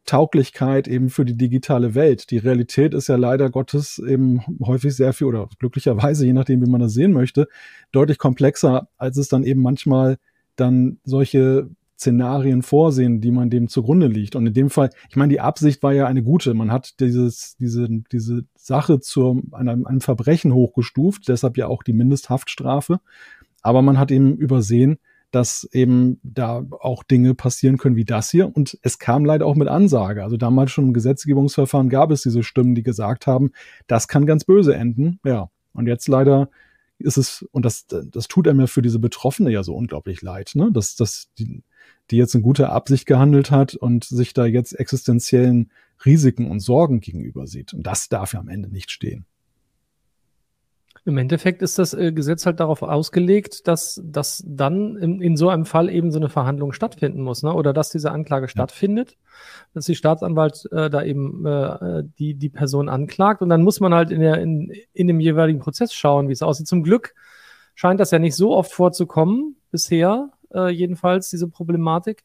Tauglichkeit eben für die digitale Welt. Die Realität ist ja leider Gottes eben häufig sehr viel oder glücklicherweise, je nachdem, wie man das sehen möchte, deutlich komplexer, als es dann eben manchmal dann solche Szenarien vorsehen, die man dem zugrunde liegt. Und in dem Fall, ich meine, die Absicht war ja eine gute. Man hat dieses, diese, diese Sache zu einem, einem Verbrechen hochgestuft, deshalb ja auch die Mindesthaftstrafe. Aber man hat eben übersehen, dass eben da auch Dinge passieren können wie das hier. Und es kam leider auch mit Ansage. Also damals schon im Gesetzgebungsverfahren gab es diese Stimmen, die gesagt haben, das kann ganz böse enden. Ja. Und jetzt leider ist es, und das, das tut einem ja für diese Betroffene ja so unglaublich leid, ne? Dass, dass die, die jetzt in guter Absicht gehandelt hat und sich da jetzt existenziellen Risiken und Sorgen gegenüber sieht. Und das darf ja am Ende nicht stehen.
Im Endeffekt ist das äh, Gesetz halt darauf ausgelegt, dass, dass dann in, in so einem Fall eben so eine Verhandlung stattfinden muss, ne? oder dass diese Anklage ja. stattfindet, dass die Staatsanwalt äh, da eben äh, die, die Person anklagt und dann muss man halt in, der, in, in dem jeweiligen Prozess schauen, wie es aussieht. Zum Glück scheint das ja nicht so oft vorzukommen, bisher äh, jedenfalls, diese Problematik.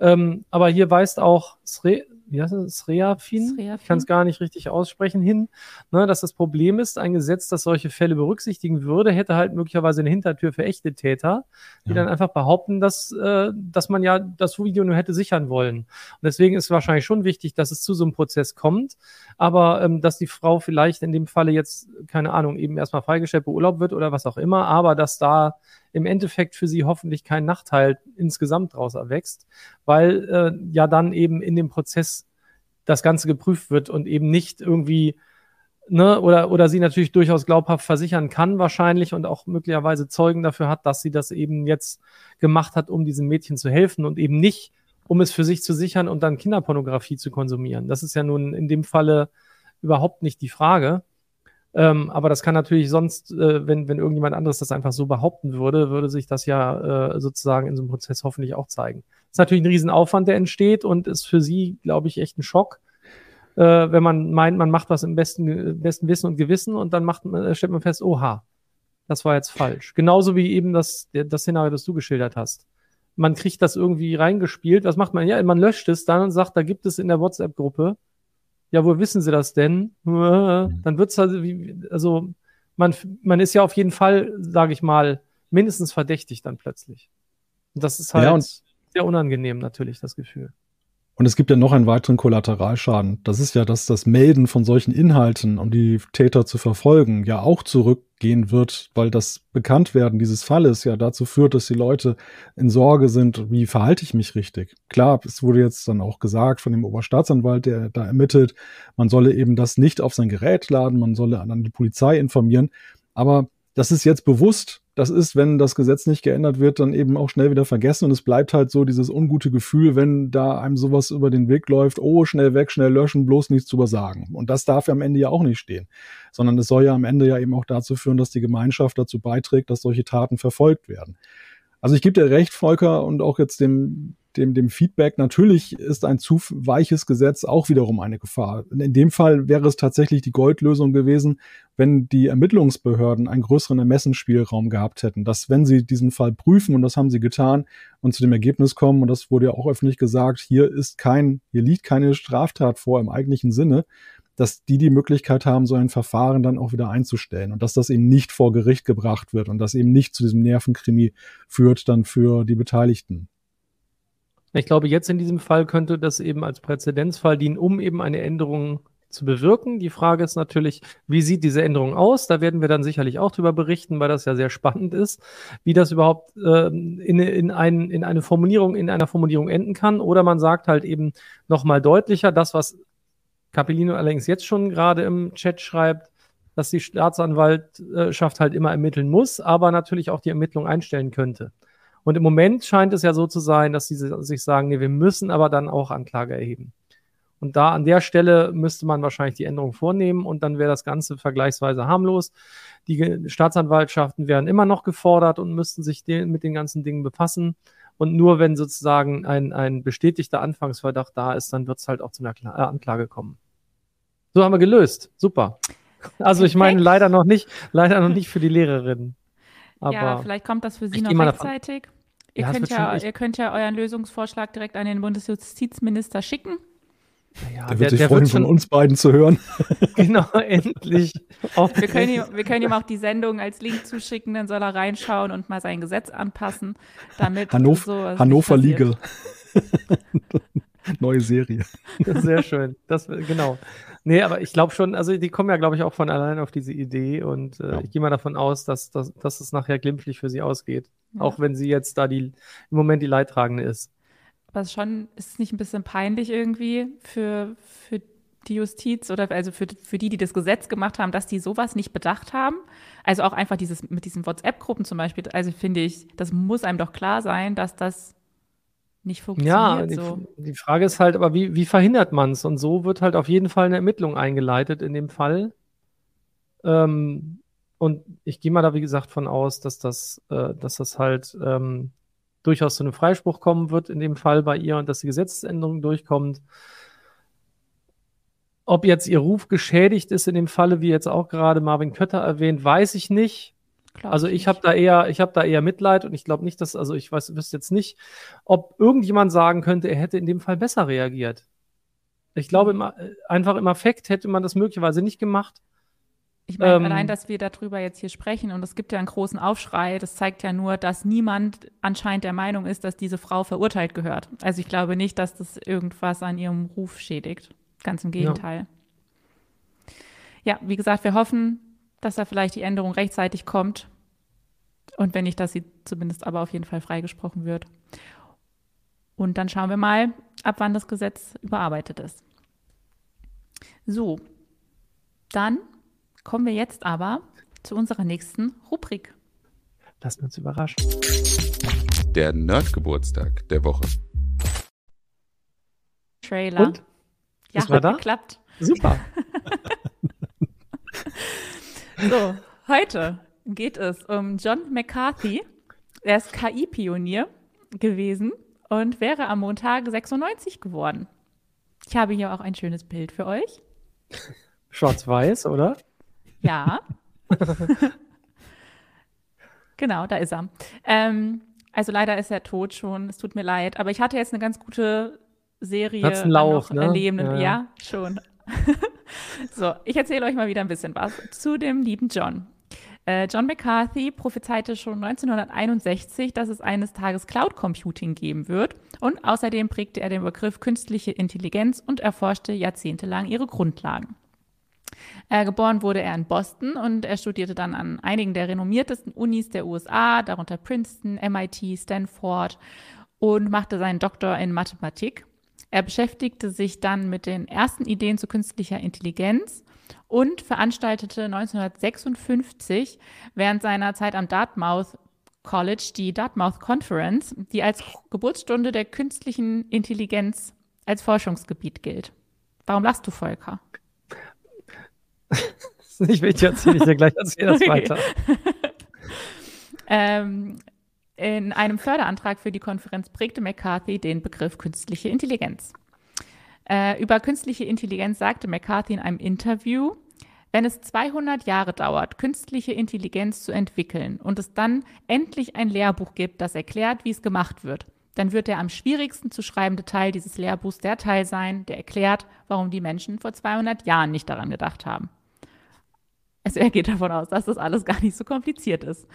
Ähm, aber hier weist auch Sre wie heißt das, Sreafin, ich kann es gar nicht richtig aussprechen, hin, ne, dass das Problem ist, ein Gesetz, das solche Fälle berücksichtigen würde, hätte halt möglicherweise eine Hintertür für echte Täter, die ja. dann einfach behaupten, dass, äh, dass man ja das Video nur hätte sichern wollen. Und deswegen ist es wahrscheinlich schon wichtig, dass es zu so einem Prozess kommt, aber ähm, dass die Frau vielleicht in dem Falle jetzt, keine Ahnung, eben erstmal freigestellt beurlaubt wird oder was auch immer, aber dass da im Endeffekt für sie hoffentlich kein Nachteil insgesamt daraus erwächst, weil äh, ja dann eben in dem Prozess das Ganze geprüft wird und eben nicht irgendwie, ne, oder, oder sie natürlich durchaus glaubhaft versichern kann wahrscheinlich und auch möglicherweise Zeugen dafür hat, dass sie das eben jetzt gemacht hat, um diesem Mädchen zu helfen und eben nicht, um es für sich zu sichern und dann Kinderpornografie zu konsumieren. Das ist ja nun in dem Falle überhaupt nicht die Frage. Ähm, aber das kann natürlich sonst, äh, wenn, wenn irgendjemand anderes das einfach so behaupten würde, würde sich das ja äh, sozusagen in so einem Prozess hoffentlich auch zeigen. Das ist natürlich ein Riesenaufwand, der entsteht und ist für sie, glaube ich, echt ein Schock, äh, wenn man meint, man macht was im besten, besten Wissen und Gewissen und dann macht, äh, stellt man fest, oha, das war jetzt falsch. Genauso wie eben das, das Szenario, das du geschildert hast. Man kriegt das irgendwie reingespielt. Was macht man? Ja, man löscht es dann und sagt, da gibt es in der WhatsApp-Gruppe ja, wo wissen Sie das denn? Mhm. Dann wird's also, also man, man ist ja auf jeden Fall, sage ich mal, mindestens verdächtig dann plötzlich. Und das ist halt ja, sehr unangenehm natürlich, das Gefühl.
Und es gibt ja noch einen weiteren Kollateralschaden. Das ist ja, dass das Melden von solchen Inhalten, um die Täter zu verfolgen, ja auch zurückgehen wird, weil das Bekanntwerden dieses Falles ja dazu führt, dass die Leute in Sorge sind, wie verhalte ich mich richtig. Klar, es wurde jetzt dann auch gesagt von dem Oberstaatsanwalt, der da ermittelt, man solle eben das nicht auf sein Gerät laden, man solle an die Polizei informieren. Aber das ist jetzt bewusst das ist, wenn das Gesetz nicht geändert wird, dann eben auch schnell wieder vergessen und es bleibt halt so dieses ungute Gefühl, wenn da einem sowas über den Weg läuft, oh, schnell weg, schnell löschen, bloß nichts zu übersagen. Und das darf ja am Ende ja auch nicht stehen, sondern es soll ja am Ende ja eben auch dazu führen, dass die Gemeinschaft dazu beiträgt, dass solche Taten verfolgt werden. Also ich gebe dir recht, Volker, und auch jetzt dem dem, dem Feedback. Natürlich ist ein zu weiches Gesetz auch wiederum eine Gefahr. In dem Fall wäre es tatsächlich die Goldlösung gewesen, wenn die Ermittlungsbehörden einen größeren Ermessensspielraum gehabt hätten, dass wenn sie diesen Fall prüfen, und das haben sie getan, und zu dem Ergebnis kommen, und das wurde ja auch öffentlich gesagt, hier ist kein, hier liegt keine Straftat vor im eigentlichen Sinne, dass die die Möglichkeit haben, so ein Verfahren dann auch wieder einzustellen und dass das eben nicht vor Gericht gebracht wird und das eben nicht zu diesem Nervenkrimi führt dann für die Beteiligten.
Ich glaube, jetzt in diesem Fall könnte das eben als Präzedenzfall dienen, um eben eine Änderung zu bewirken. Die Frage ist natürlich, wie sieht diese Änderung aus? Da werden wir dann sicherlich auch drüber berichten, weil das ja sehr spannend ist, wie das überhaupt äh, in, in, ein, in eine Formulierung, in einer Formulierung enden kann. Oder man sagt halt eben nochmal deutlicher, das, was Capellino allerdings jetzt schon gerade im Chat schreibt, dass die Staatsanwaltschaft halt immer ermitteln muss, aber natürlich auch die Ermittlung einstellen könnte. Und im Moment scheint es ja so zu sein, dass sie sich sagen, nee, wir müssen aber dann auch Anklage erheben. Und da an der Stelle müsste man wahrscheinlich die Änderung vornehmen und dann wäre das Ganze vergleichsweise harmlos. Die Staatsanwaltschaften wären immer noch gefordert und müssten sich mit den ganzen Dingen befassen. Und nur wenn sozusagen ein, ein bestätigter Anfangsverdacht da ist, dann wird es halt auch zu einer äh, Anklage kommen. So haben wir gelöst. Super. Also ich meine leider noch nicht, leider noch nicht für die Lehrerinnen. Aber
ja, vielleicht kommt das für Sie noch rechtzeitig. Ihr, ja, könnt ja, ihr könnt ja euren Lösungsvorschlag direkt an den Bundesjustizminister schicken.
Ja, der wird der, sich der freuen, von uns beiden zu hören.
genau, endlich.
wir, können ihm, wir können ihm auch die Sendung als Link zuschicken, dann soll er reinschauen und mal sein Gesetz anpassen, damit
Hannover, Hannover Legal. Neue Serie.
Sehr schön. Das, genau. Nee, aber ich glaube schon, also die kommen ja, glaube ich, auch von allein auf diese Idee und äh, ja. ich gehe mal davon aus, dass, dass, dass es nachher glimpflich für sie ausgeht. Ja. Auch wenn sie jetzt da die im Moment die Leidtragende ist.
Aber es schon, ist es nicht ein bisschen peinlich irgendwie für, für die Justiz oder also für, für die, die das Gesetz gemacht haben, dass die sowas nicht bedacht haben? Also auch einfach dieses mit diesen WhatsApp-Gruppen zum Beispiel, also finde ich, das muss einem doch klar sein, dass das nicht funktioniert. Ja,
die,
so.
die Frage ist halt, aber wie, wie verhindert man es? Und so wird halt auf jeden Fall eine Ermittlung eingeleitet in dem Fall. Ähm, und ich gehe mal da, wie gesagt, von aus, dass das, äh, dass das halt ähm, durchaus zu einem Freispruch kommen wird in dem Fall bei ihr und dass die Gesetzesänderung durchkommt. Ob jetzt ihr Ruf geschädigt ist in dem Falle, wie jetzt auch gerade Marvin Kötter erwähnt, weiß ich nicht. Glaub also ich habe da eher, ich habe da eher Mitleid und ich glaube nicht, dass, also ich weiß, wüsste jetzt nicht, ob irgendjemand sagen könnte, er hätte in dem Fall besser reagiert. Ich glaube, mhm. im, einfach im Affekt hätte man das möglicherweise nicht gemacht.
Ich meine, ähm, allein, dass wir darüber jetzt hier sprechen und es gibt ja einen großen Aufschrei, das zeigt ja nur, dass niemand anscheinend der Meinung ist, dass diese Frau verurteilt gehört. Also ich glaube nicht, dass das irgendwas an ihrem Ruf schädigt. Ganz im Gegenteil. Ja, ja wie gesagt, wir hoffen, dass da vielleicht die Änderung rechtzeitig kommt. Und wenn nicht, dass sie zumindest aber auf jeden Fall freigesprochen wird. Und dann schauen wir mal, ab wann das Gesetz überarbeitet ist. So, dann kommen wir jetzt aber zu unserer nächsten Rubrik.
Lassen wir uns überraschen.
Der Nerdgeburtstag der Woche.
Trailer.
Und?
Ja,
Ist hat da?
geklappt.
Super.
So, heute geht es um John McCarthy. Er ist KI-Pionier gewesen und wäre am Montag 96 geworden. Ich habe hier auch ein schönes Bild für euch.
Schwarz-Weiß, oder?
Ja. genau, da ist er. Ähm, also leider ist er tot schon. Es tut mir leid. Aber ich hatte jetzt eine ganz gute Serie
Hat's einen Lauf, ne?
erleben.
Ja,
Ja,
ja.
schon. so, ich erzähle euch mal wieder ein bisschen was zu dem lieben John. Äh, John McCarthy prophezeite schon 1961, dass es eines Tages Cloud Computing geben wird und außerdem prägte er den Begriff künstliche Intelligenz und erforschte jahrzehntelang ihre Grundlagen. Äh, geboren wurde er in Boston und er studierte dann an einigen der renommiertesten Unis der USA, darunter Princeton, MIT, Stanford und machte seinen Doktor in Mathematik. Er beschäftigte sich dann mit den ersten Ideen zu künstlicher Intelligenz und veranstaltete 1956 während seiner Zeit am Dartmouth College die Dartmouth Conference, die als Geburtsstunde der künstlichen Intelligenz als Forschungsgebiet gilt. Warum lachst du, Volker?
ich will dir erzählen, ich dir gleich erzähle das
Okay.
weiter.
Ähm, in einem Förderantrag für die Konferenz prägte McCarthy den Begriff künstliche Intelligenz. Äh, über künstliche Intelligenz sagte McCarthy in einem Interview, wenn es 200 Jahre dauert, künstliche Intelligenz zu entwickeln und es dann endlich ein Lehrbuch gibt, das erklärt, wie es gemacht wird, dann wird der am schwierigsten zu schreibende Teil dieses Lehrbuchs der Teil sein, der erklärt, warum die Menschen vor 200 Jahren nicht daran gedacht haben. Also er geht davon aus, dass das alles gar nicht so kompliziert ist.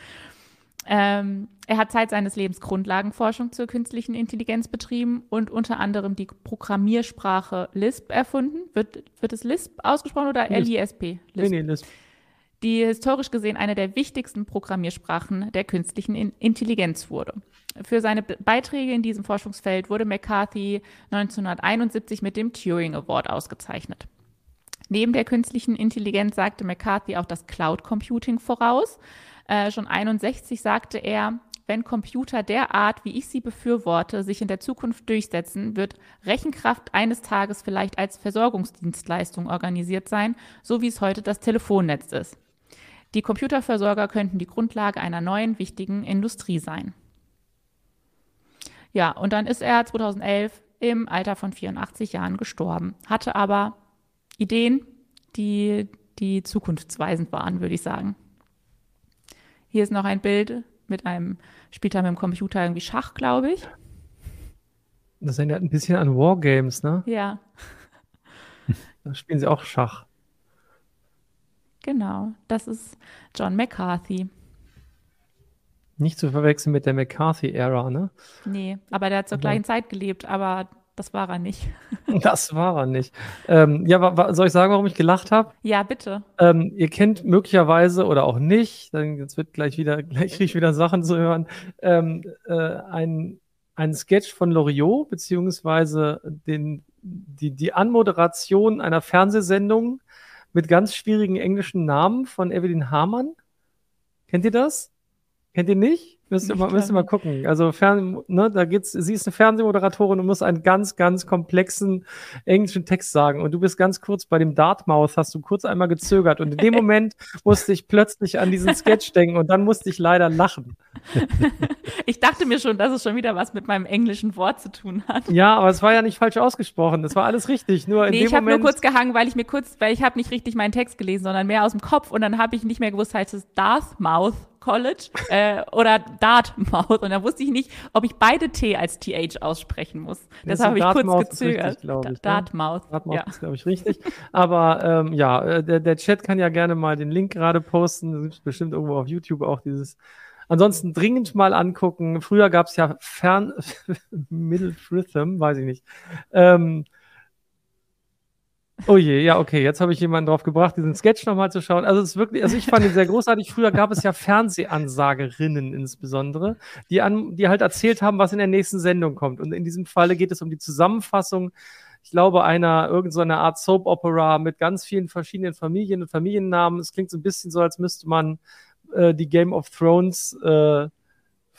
Ähm, er hat Zeit seines Lebens Grundlagenforschung zur künstlichen Intelligenz betrieben und unter anderem die Programmiersprache Lisp erfunden. Wird, wird es Lisp ausgesprochen oder
Lisp.
LISP?
Nee,
Lisp.
nee, das,
Die historisch gesehen eine der wichtigsten Programmiersprachen der künstlichen In Intelligenz wurde. Für seine Be Beiträge in diesem Forschungsfeld wurde McCarthy 1971 mit dem Turing Award ausgezeichnet. Neben der künstlichen Intelligenz sagte McCarthy auch das Cloud Computing voraus. Äh, schon 61 sagte er, wenn Computer der Art, wie ich sie befürworte, sich in der Zukunft durchsetzen, wird Rechenkraft eines Tages vielleicht als Versorgungsdienstleistung organisiert sein, so wie es heute das Telefonnetz ist. Die Computerversorger könnten die Grundlage einer neuen wichtigen Industrie sein. Ja, und dann ist er 2011 im Alter von 84 Jahren gestorben, hatte aber Ideen, die, die zukunftsweisend waren, würde ich sagen. Hier ist noch ein Bild mit einem, spielt er mit dem Computer irgendwie Schach, glaube ich.
das erinnert ein bisschen an Wargames, ne?
Ja,
Da spielen sie auch Schach.
genau. Das ist John McCarthy.
Nicht zu verwechseln mit der McCarthy-Ära, ne?
Nee, aber der hat zur gleichen Zeit gelebt, aber das war er nicht.
Das war er nicht. Ähm, ja, soll ich sagen, warum ich gelacht habe?
Ja, bitte.
Ähm, ihr kennt möglicherweise oder auch nicht, dann jetzt wird gleich wieder, gleich krieg ich wieder Sachen zu hören, ähm, äh, ein, ein Sketch von Loriot, beziehungsweise den, die, die Anmoderation einer Fernsehsendung mit ganz schwierigen englischen Namen von Evelyn Hamann. Kennt ihr das? Kennt ihr nicht? Müsst ihr, mal, müsst ihr mal gucken. Also, Fern, ne, da geht's, sie ist eine Fernsehmoderatorin und muss einen ganz, ganz komplexen englischen Text sagen. Und du bist ganz kurz bei dem Dartmouth, hast du kurz einmal gezögert. Und in dem Moment musste ich plötzlich an diesen Sketch denken und dann musste ich leider lachen.
ich dachte mir schon, dass es schon wieder was mit meinem englischen Wort zu tun hat.
Ja, aber es war ja nicht falsch ausgesprochen. Das war alles richtig. Nur in
nee,
dem
ich habe nur kurz gehangen, weil ich mir kurz, weil ich habe nicht richtig meinen Text gelesen, sondern mehr aus dem Kopf und dann habe ich nicht mehr gewusst, heißt es Dartmouth College äh, oder Dartmouth. Und da wusste ich nicht, ob ich beide T als TH aussprechen muss. Deshalb habe ich kurz
Dartmouth
gezögert.
Richtig, ich, ne?
Dartmouth.
Dartmouth
ja.
ist, glaube ich, richtig. Aber ähm, ja, äh, der, der Chat kann ja gerne mal den Link gerade posten. Da gibt bestimmt irgendwo auf YouTube auch dieses. Ansonsten dringend mal angucken. Früher gab es ja Fern Middle Rhythm, weiß ich nicht. Ähm, Oh je, ja, okay, jetzt habe ich jemanden drauf gebracht, diesen Sketch nochmal zu schauen. Also es ist wirklich, also ich fand ihn sehr großartig. Früher gab es ja Fernsehansagerinnen insbesondere, die an, die halt erzählt haben, was in der nächsten Sendung kommt. Und in diesem Falle geht es um die Zusammenfassung, ich glaube, einer irgendeiner so Art Soap Opera mit ganz vielen verschiedenen Familien und Familiennamen. Es klingt so ein bisschen so, als müsste man äh, die Game of Thrones äh,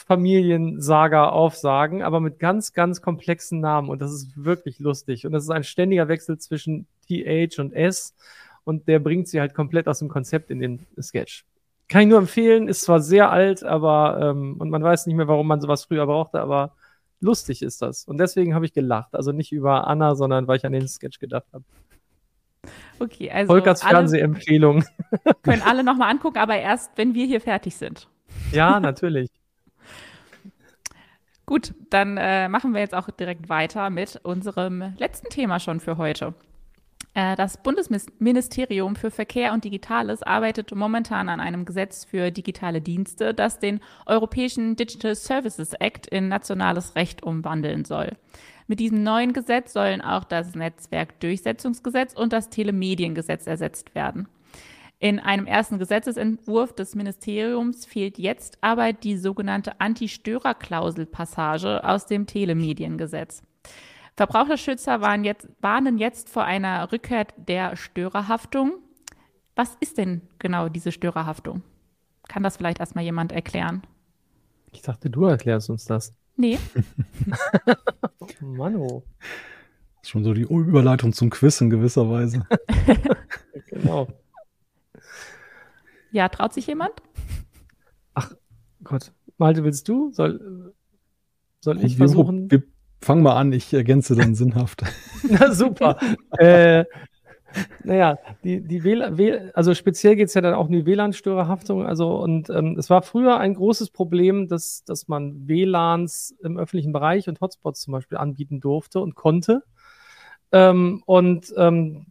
Familiensaga aufsagen, aber mit ganz, ganz komplexen Namen. Und das ist wirklich lustig. Und das ist ein ständiger Wechsel zwischen TH und S. Und der bringt sie halt komplett aus dem Konzept in den Sketch. Kann ich nur empfehlen, ist zwar sehr alt, aber ähm, und man weiß nicht mehr, warum man sowas früher brauchte, aber lustig ist das. Und deswegen habe ich gelacht. Also nicht über Anna, sondern weil ich an den Sketch gedacht habe.
Okay, also
Volkers Fernsehempfehlung.
können alle nochmal angucken, aber erst, wenn wir hier fertig sind.
Ja, natürlich.
Gut, dann äh, machen wir jetzt auch direkt weiter mit unserem letzten Thema schon für heute. Äh, Das Bundesministerium für Verkehr und Digitales arbeitet momentan an einem Gesetz für digitale Dienste, das den Europäischen Digital Services Act in nationales Recht umwandeln soll. Mit diesem neuen Gesetz sollen auch das Netzwerkdurchsetzungsgesetz und das Telemediengesetz ersetzt werden. In einem ersten Gesetzesentwurf des Ministeriums fehlt jetzt aber die sogenannte Anti-Störer-Klausel-Passage aus dem Telemediengesetz. Verbraucherschützer waren jetzt, warnen jetzt vor einer Rückkehr der Störerhaftung. Was ist denn genau diese Störerhaftung? Kann das vielleicht erstmal jemand erklären?
Ich dachte, du erklärst uns das.
Nee,
Oh Mann, oh.
Das ist schon so die Überleitung zum Quiz in gewisser Weise.
Genau.
Ja, traut sich jemand?
Gott. Malte, willst du? Soll, soll ich
wir,
versuchen?
wir fangen mal an, ich ergänze dann sinnhaft.
Na super. äh, naja, die, die WLAN, WL also speziell geht es ja dann auch um die WLAN-Störerhaftung. Also, und ähm, es war früher ein großes Problem, dass, dass man WLANs im öffentlichen Bereich und Hotspots zum Beispiel anbieten durfte und konnte. Ähm, und ähm,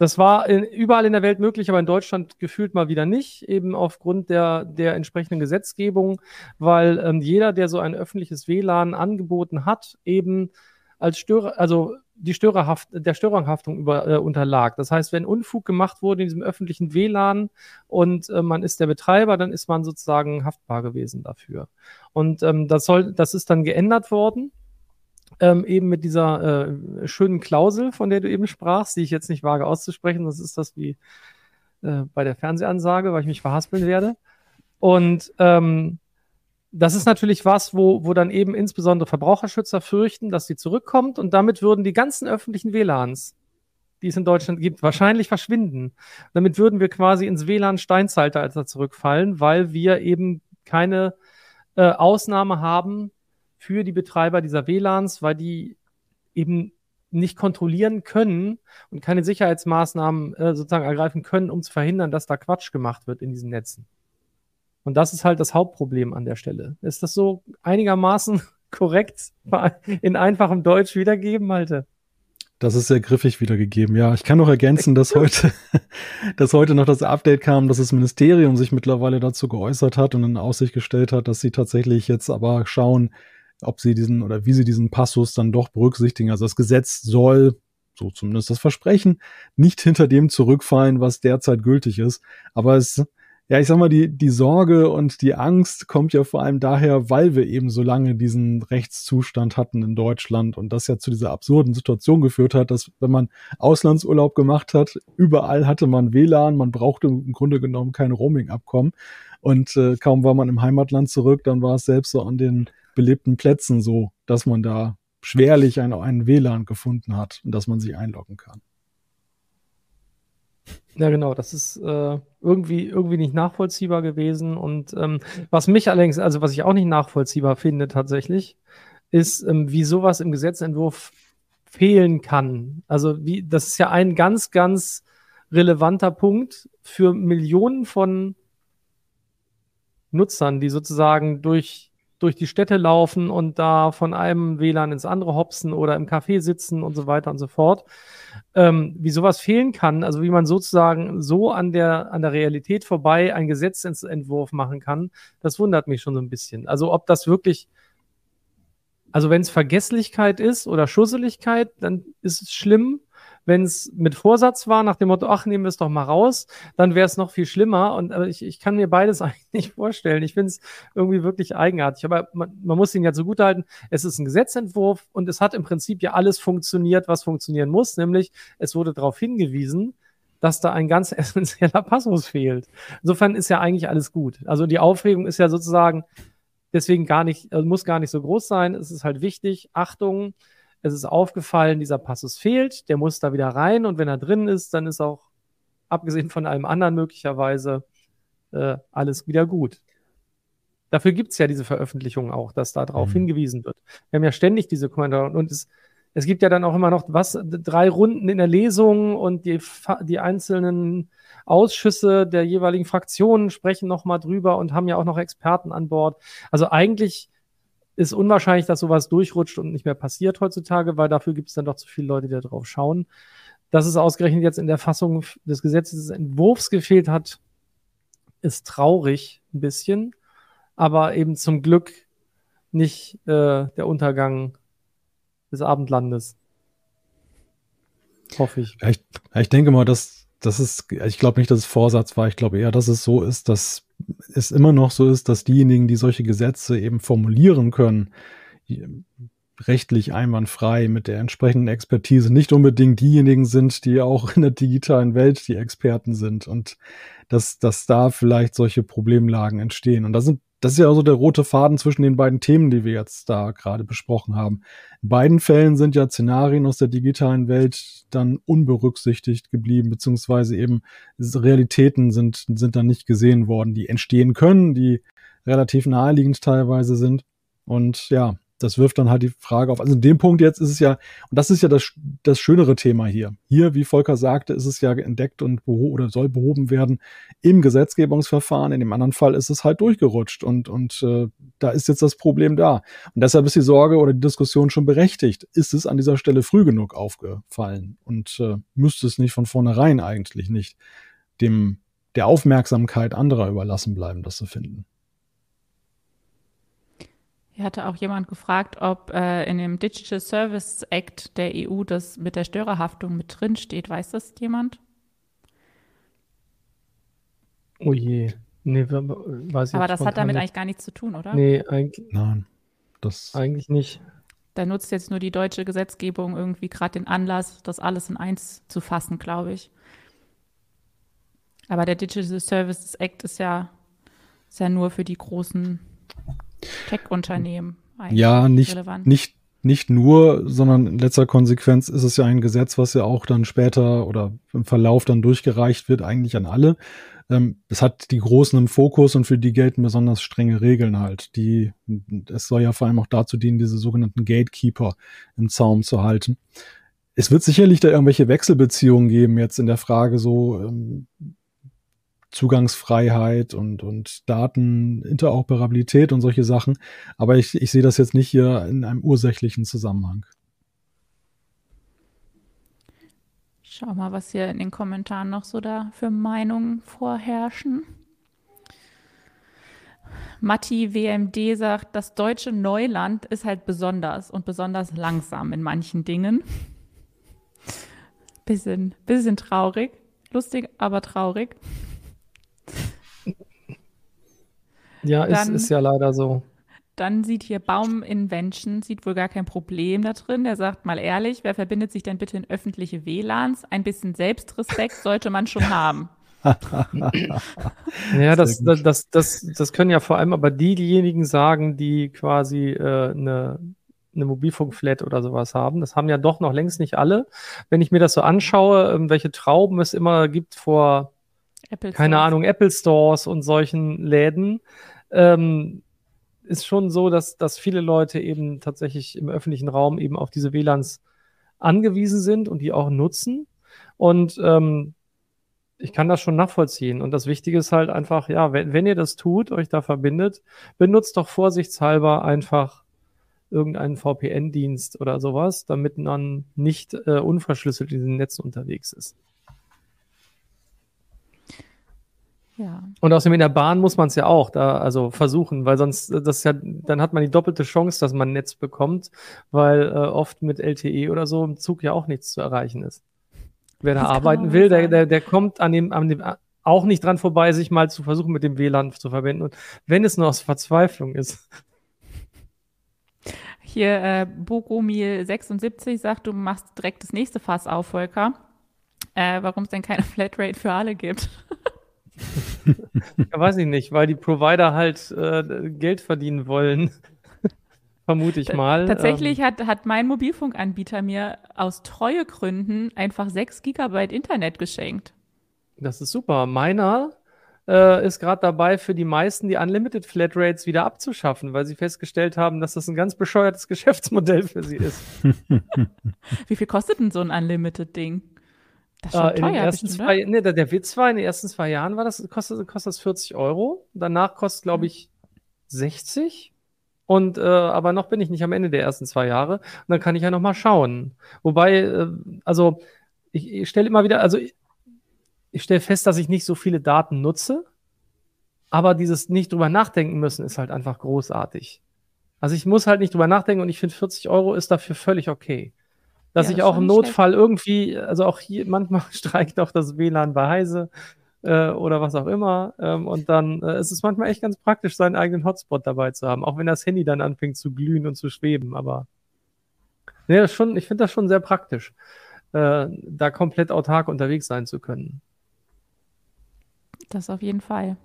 das war in, überall in der Welt möglich, aber in Deutschland gefühlt mal wieder nicht, eben aufgrund der, der entsprechenden Gesetzgebung, weil ähm, jeder, der so ein öffentliches WLAN angeboten hat, eben als Störer, also die Störerhaft, der Störerhaftung über, äh, unterlag. Das heißt, wenn Unfug gemacht wurde in diesem öffentlichen WLAN und äh, man ist der Betreiber, dann ist man sozusagen haftbar gewesen dafür. Und ähm, das soll, das ist dann geändert worden. Ähm, eben mit dieser äh, schönen Klausel, von der du eben sprachst, die ich jetzt nicht wage auszusprechen. Das ist das wie äh, bei der Fernsehansage, weil ich mich verhaspeln werde. Und ähm, das ist natürlich was, wo, wo dann eben insbesondere Verbraucherschützer fürchten, dass sie zurückkommt und damit würden die ganzen öffentlichen WLANs, die es in Deutschland gibt, wahrscheinlich verschwinden. Damit würden wir quasi ins WLAN-Steinzeitalter zurückfallen, weil wir eben keine äh, Ausnahme haben für die Betreiber dieser WLANs, weil die eben nicht kontrollieren können und keine Sicherheitsmaßnahmen äh, sozusagen ergreifen können, um zu verhindern, dass da Quatsch gemacht wird in diesen Netzen. Und das ist halt das Hauptproblem an der Stelle. Ist das so einigermaßen korrekt in einfachem Deutsch wiedergeben, Malte?
Das ist sehr griffig wiedergegeben. Ja, ich kann noch ergänzen, dass heute, dass heute noch das Update kam, dass das Ministerium sich mittlerweile dazu geäußert hat und in Aussicht gestellt hat, dass sie tatsächlich jetzt aber schauen, ob sie diesen oder wie sie diesen Passus dann doch berücksichtigen. Also das Gesetz soll, so zumindest das Versprechen, nicht hinter dem zurückfallen, was derzeit gültig ist. Aber es ja, ich sag mal, die, die Sorge und die Angst kommt ja vor allem daher, weil wir eben so lange diesen Rechtszustand hatten in Deutschland und das ja zu dieser absurden Situation geführt hat, dass wenn man Auslandsurlaub gemacht hat, überall hatte man WLAN, man brauchte im Grunde genommen kein Roaming-Abkommen. Und äh, kaum war man im Heimatland zurück, dann war es selbst so an den belebten Plätzen so, dass man da schwerlich ein, einen WLAN gefunden hat und dass man sich einloggen kann.
Ja, genau, das ist äh, irgendwie, irgendwie nicht nachvollziehbar gewesen. Und ähm, was mich allerdings, also was ich auch nicht nachvollziehbar finde tatsächlich, ist, ähm, wie sowas im Gesetzentwurf fehlen kann. Also wie, das ist ja ein ganz, ganz relevanter Punkt für Millionen von Nutzern, die sozusagen durch, durch die Städte laufen und da von einem WLAN ins andere hopsen oder im Café sitzen und so weiter und so fort. Ähm, wie sowas fehlen kann, also wie man sozusagen so an der, an der Realität vorbei einen Gesetzentwurf machen kann, das wundert mich schon so ein bisschen. Also ob das wirklich also wenn es Vergesslichkeit ist oder Schusseligkeit, dann ist es schlimm. Wenn es mit Vorsatz war, nach dem Motto, ach, nehmen wir es doch mal raus, dann wäre es noch viel schlimmer. Und äh, ich, ich kann mir beides eigentlich nicht vorstellen. Ich finde es irgendwie wirklich eigenartig. Aber man, man muss ihn ja zugutehalten, es ist ein Gesetzentwurf und es hat im Prinzip ja alles funktioniert, was funktionieren muss. Nämlich, es wurde darauf hingewiesen, dass da ein ganz essentieller Passus fehlt. Insofern ist ja eigentlich alles gut. Also die Aufregung ist ja sozusagen, deswegen gar nicht, also muss gar nicht so groß sein. Es ist halt wichtig, Achtung, es ist aufgefallen, dieser Passus fehlt, der muss da wieder rein und wenn er drin ist, dann ist auch, abgesehen von allem anderen möglicherweise, äh, alles wieder gut. Dafür gibt es ja diese Veröffentlichung auch, dass da drauf mhm. hingewiesen wird. Wir haben ja ständig diese Kommentare und es, es gibt ja dann auch immer noch was, drei Runden in der Lesung und die, die einzelnen Ausschüsse der jeweiligen Fraktionen sprechen nochmal drüber und haben ja auch noch Experten an Bord. Also eigentlich ist unwahrscheinlich, dass sowas durchrutscht und nicht mehr passiert heutzutage, weil dafür gibt es dann doch zu viele Leute, die da drauf schauen. Dass es ausgerechnet jetzt in der Fassung des Gesetzes des Entwurfs gefehlt hat, ist traurig ein bisschen, aber eben zum Glück nicht äh, der Untergang des Abendlandes. Hoffe ich.
ich. Ich denke mal, dass das ist, ich glaube nicht, dass es Vorsatz war. Ich glaube eher, dass es so ist, dass es immer noch so ist, dass diejenigen, die solche Gesetze eben formulieren können, rechtlich einwandfrei mit der entsprechenden Expertise nicht unbedingt diejenigen sind, die auch in der digitalen Welt die Experten sind und dass, dass da vielleicht solche Problemlagen entstehen. Und da sind das ist ja also der rote Faden zwischen den beiden Themen, die wir jetzt da gerade besprochen haben. In beiden Fällen sind ja Szenarien aus der digitalen Welt dann unberücksichtigt geblieben, beziehungsweise eben Realitäten sind, sind dann nicht gesehen worden, die entstehen können, die relativ naheliegend teilweise sind. Und ja, das wirft dann halt die Frage auf. Also in dem Punkt jetzt ist es ja, und das ist ja das, das schönere Thema hier. Hier, wie Volker sagte, ist es ja entdeckt und beho oder soll behoben werden im Gesetzgebungsverfahren. In dem anderen Fall ist es halt durchgerutscht und, und äh, da ist jetzt das Problem da. Und deshalb ist die Sorge oder die Diskussion schon berechtigt. Ist es an dieser Stelle früh genug aufgefallen und äh, müsste es nicht von vornherein eigentlich nicht dem der Aufmerksamkeit anderer überlassen bleiben, das zu finden?
Hier hatte auch jemand gefragt, ob äh, in dem Digital Service Act der EU das mit der Störerhaftung mit drin steht. Weiß das jemand?
Oh je. Nee, weiß ich
Aber das hat damit nicht. eigentlich gar nichts zu tun, oder?
Nee, eigentlich.
Nein. Das
eigentlich nicht.
Da nutzt jetzt nur die deutsche Gesetzgebung irgendwie gerade den Anlass, das alles in eins zu fassen, glaube ich. Aber der Digital Services Act ist ja, ist ja nur für die großen Tech-Unternehmen.
Ja, nicht, relevant. nicht, nicht nur, sondern in letzter Konsequenz ist es ja ein Gesetz, was ja auch dann später oder im Verlauf dann durchgereicht wird, eigentlich an alle. Ähm, es hat die Großen im Fokus und für die gelten besonders strenge Regeln halt. Die, es soll ja vor allem auch dazu dienen, diese sogenannten Gatekeeper im Zaum zu halten. Es wird sicherlich da irgendwelche Wechselbeziehungen geben jetzt in der Frage so, ähm, Zugangsfreiheit und, und Dateninteroperabilität und solche Sachen. Aber ich, ich sehe das jetzt nicht hier in einem ursächlichen Zusammenhang.
Schau mal, was hier in den Kommentaren noch so da für Meinungen vorherrschen. Matti WMD sagt, das deutsche Neuland ist halt besonders und besonders langsam in manchen Dingen. Bisschen, bisschen traurig. Lustig, aber traurig.
Ja, dann, ist, ist ja leider so.
Dann sieht hier Baum Invention, sieht wohl gar kein Problem da drin. Der sagt mal ehrlich, wer verbindet sich denn bitte in öffentliche WLANs? Ein bisschen Selbstrespekt sollte man schon haben.
ja, das, das, das, das, das können ja vor allem aber diejenigen sagen, die quasi äh, eine, eine Mobilfunkflat oder sowas haben. Das haben ja doch noch längst nicht alle. Wenn ich mir das so anschaue, ähm, welche Trauben es immer gibt vor, Apple keine Stores. Ahnung, Apple Stores und solchen Läden, ähm, ist schon so, dass, dass viele Leute eben tatsächlich im öffentlichen Raum eben auf diese WLANs angewiesen sind und die auch nutzen. Und ähm, ich kann das schon nachvollziehen. Und das Wichtige ist halt einfach, ja, wenn, wenn ihr das tut, euch da verbindet, benutzt doch vorsichtshalber einfach irgendeinen VPN-Dienst oder sowas, damit man nicht äh, unverschlüsselt in diesem Netz unterwegs ist. Ja. Und außerdem in der Bahn muss man es ja auch da also versuchen, weil sonst äh, das ja dann hat man die doppelte Chance, dass man ein Netz bekommt, weil äh, oft mit LTE oder so im Zug ja auch nichts zu erreichen ist. Wer da arbeiten will, der, der, der kommt an dem, an dem auch nicht dran vorbei, sich mal zu versuchen, mit dem WLAN zu verbinden. Und wenn es nur aus Verzweiflung ist.
Hier, äh, Bogomil76 sagt, du machst direkt das nächste Fass auf, Volker. Äh, Warum es denn keine Flatrate für alle gibt.
Ja, weiß ich nicht, weil die Provider halt äh, Geld verdienen wollen vermute ich mal.
Tatsächlich ähm, hat, hat mein Mobilfunkanbieter mir aus Treuegründen einfach 6 Gigabyte Internet geschenkt.
Das ist super. Meiner äh, ist gerade dabei, für die meisten die Unlimited Flatrates wieder abzuschaffen, weil sie festgestellt haben, dass das ein ganz bescheuertes Geschäftsmodell für sie ist.
Wie viel kostet denn so ein Unlimited-Ding?
Das ist schon äh, teuer, in den ersten bestimmt, zwei, nee, der, der Witz war, in den ersten zwei Jahren war das, kostet, kostet das 40 Euro. Danach kostet, glaube ich, 60. Und äh, aber noch bin ich nicht am Ende der ersten zwei Jahre. Und dann kann ich ja noch mal schauen. Wobei, äh, also ich, ich stelle immer wieder, also ich, ich stelle fest, dass ich nicht so viele Daten nutze. Aber dieses nicht drüber nachdenken müssen ist halt einfach großartig. Also ich muss halt nicht drüber nachdenken und ich finde 40 Euro ist dafür völlig okay. Dass ja, ich auch im Notfall schlecht. irgendwie, also auch hier, manchmal streikt auch das WLAN bei Heise äh, oder was auch immer. Ähm, und dann äh, ist es manchmal echt ganz praktisch, seinen eigenen Hotspot dabei zu haben, auch wenn das Handy dann anfängt zu glühen und zu schweben. Aber nee, das schon, ich finde das schon sehr praktisch, äh, da komplett autark unterwegs sein zu können.
Das auf jeden Fall.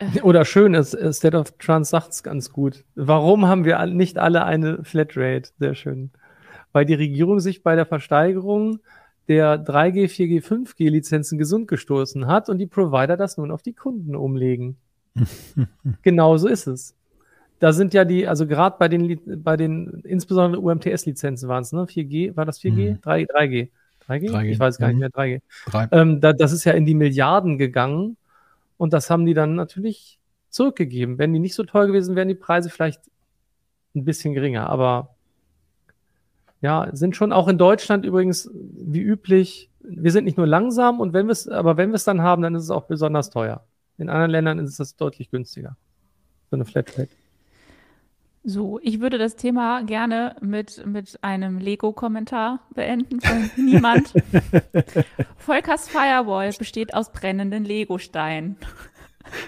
Oder schön ist, State of Trans sagt es ganz gut. Warum haben wir nicht alle eine Flatrate? Sehr schön. Weil die Regierung sich bei der Versteigerung der 3G, 4G, 5G Lizenzen gesund gestoßen hat und die Provider das nun auf die Kunden umlegen. Genauso ist es. Da sind ja die, also gerade bei den, bei den, insbesondere UMTS-Lizenzen waren es, ne? 4G, war das 4G? Mhm. 3, 3G. 3G? 3G? Ich weiß gar nicht mehr, 3G. 3. Ähm, da, das ist ja in die Milliarden gegangen und das haben die dann natürlich zurückgegeben. Wenn die nicht so teuer gewesen wären, die Preise vielleicht ein bisschen geringer, aber ja, sind schon auch in Deutschland übrigens wie üblich. Wir sind nicht nur langsam und wenn wir es, aber wenn wir es dann haben, dann ist es auch besonders teuer. In anderen Ländern ist es deutlich günstiger. So eine Flatrate.
So, ich würde das Thema gerne mit, mit einem Lego-Kommentar beenden von niemand. Volkers Firewall besteht aus brennenden Lego-Steinen.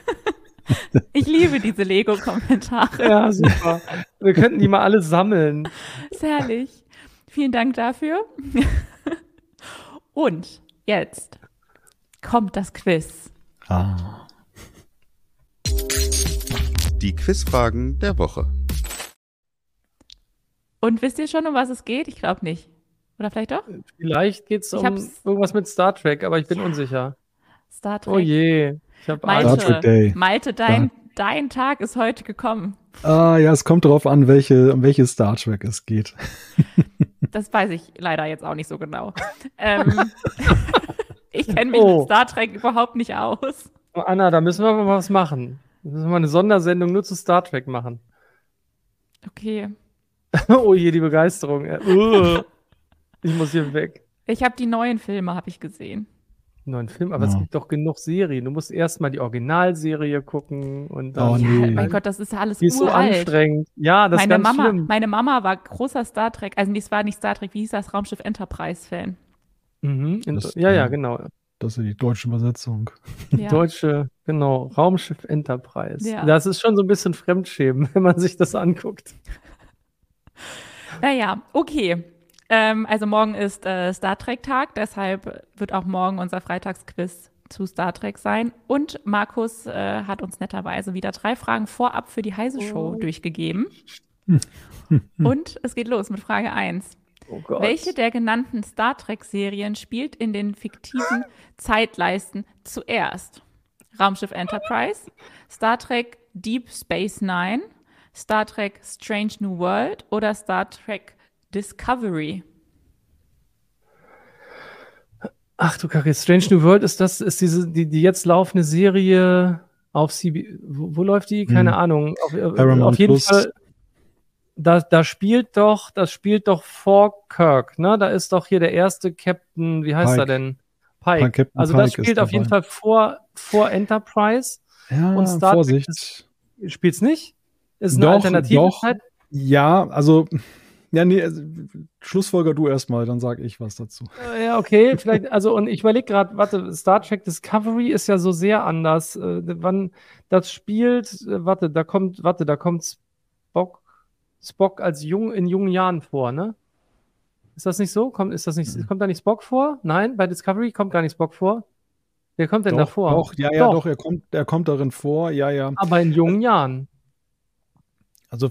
ich liebe diese Lego-Kommentare.
Ja, super. Wir könnten die mal alle sammeln.
Ist herrlich. Vielen Dank dafür. Und jetzt kommt das Quiz. Ah.
Die Quizfragen der Woche.
Und wisst ihr schon, um was es geht? Ich glaube nicht. Oder vielleicht doch?
Vielleicht geht es um irgendwas mit Star Trek, aber ich bin ja. unsicher.
Star Trek.
Oh je.
Ich habe Malte, Malte dein, ja. dein Tag ist heute gekommen.
Ah ja, es kommt darauf an, welche, um welche Star Trek es geht.
Das weiß ich leider jetzt auch nicht so genau. ähm, ich kenne mich oh. mit Star Trek überhaupt nicht aus.
Oh, Anna, da müssen wir mal was machen. Da müssen wir mal eine Sondersendung nur zu Star Trek machen.
Okay.
oh je, die Begeisterung. Uh, ich muss hier weg.
Ich habe die neuen Filme, habe ich gesehen
neuen Film, aber ja. es gibt doch genug Serien. Du musst erst mal die Originalserie gucken und
dann. Oh, nee. ja, mein Gott, das ist ja alles die ist uralt.
so anstrengend. Ja, das
meine
ist ganz
Mama,
schlimm.
Meine Mama war großer Star Trek, also das war nicht Star Trek, wie hieß das? Raumschiff Enterprise-Fan.
Mhm. Das, ja, ja, genau.
Das ist die deutsche Übersetzung.
Ja. Deutsche, genau, Raumschiff Enterprise. Ja. Das ist schon so ein bisschen Fremdschämen, wenn man sich das anguckt.
Naja, okay. Ähm, also morgen ist äh, Star Trek Tag, deshalb wird auch morgen unser Freitagsquiz zu Star Trek sein. Und Markus äh, hat uns netterweise wieder drei Fragen vorab für die Heise Show oh. durchgegeben. Und es geht los mit Frage 1. Oh Welche der genannten Star Trek-Serien spielt in den fiktiven Zeitleisten zuerst? Raumschiff Enterprise, Star Trek Deep Space Nine, Star Trek Strange New World oder Star Trek Discovery?
Ach du Kacke, Strange New World ist das, ist diese, die, die jetzt laufende Serie auf CB, wo, wo läuft die? Keine hm. Ahnung. Auf, auf jeden Plus. Fall, da, da spielt doch, das spielt doch vor Kirk, ne? Da ist doch hier der erste Captain, wie heißt Pike. er denn? Pike. Pike also das Pike spielt auf jeden Fall vor, vor Enterprise.
Ja, und Star Vorsicht.
Spielt es nicht? Ist eine doch, Alternative
doch. Zeit? Ja, also ja, nee, also, Schlussfolger du erstmal, dann sage ich was dazu.
Äh, ja, okay, vielleicht, also und ich überlege gerade, warte, Star Trek Discovery ist ja so sehr anders. Äh, wann das spielt, äh, warte, da kommt, warte, da kommt Spock, Spock als jung in jungen Jahren vor, ne? Ist das nicht so? Kommt, ist das nicht, mhm. kommt da nicht Spock vor? Nein, bei Discovery kommt gar nicht Spock vor. Wer kommt denn
doch,
davor?
Doch, ja, ja, doch. doch, er kommt, er kommt darin vor, ja, ja.
Aber in jungen Jahren.
Also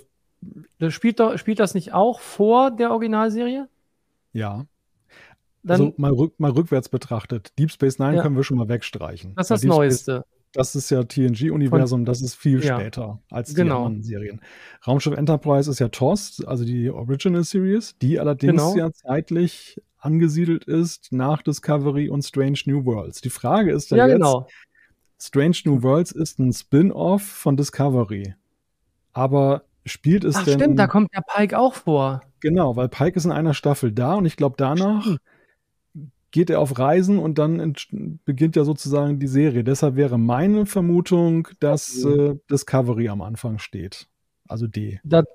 spielt, doch, spielt das nicht auch vor der Originalserie?
Ja. Dann, also mal, rück, mal rückwärts betrachtet. Deep Space Nine ja. können wir schon mal wegstreichen.
Das ist das Deep Neueste.
Space, das ist ja TNG-Universum, das ist viel ja. später als
genau.
die anderen Serien. Raumschiff Enterprise ist ja TOS, also die Original Series, die allerdings genau. ja zeitlich angesiedelt ist nach Discovery und Strange New Worlds. Die Frage ist dann ja, jetzt, genau. Strange New Worlds ist ein Spin-off von Discovery. Aber spielt es Ach, denn.
Stimmt, da kommt der Pike auch vor.
Genau, weil Pike ist in einer Staffel da und ich glaube, danach stimmt. geht er auf Reisen und dann beginnt ja sozusagen die Serie. Deshalb wäre meine Vermutung, dass okay. äh, Discovery am Anfang steht. Also D.
Das,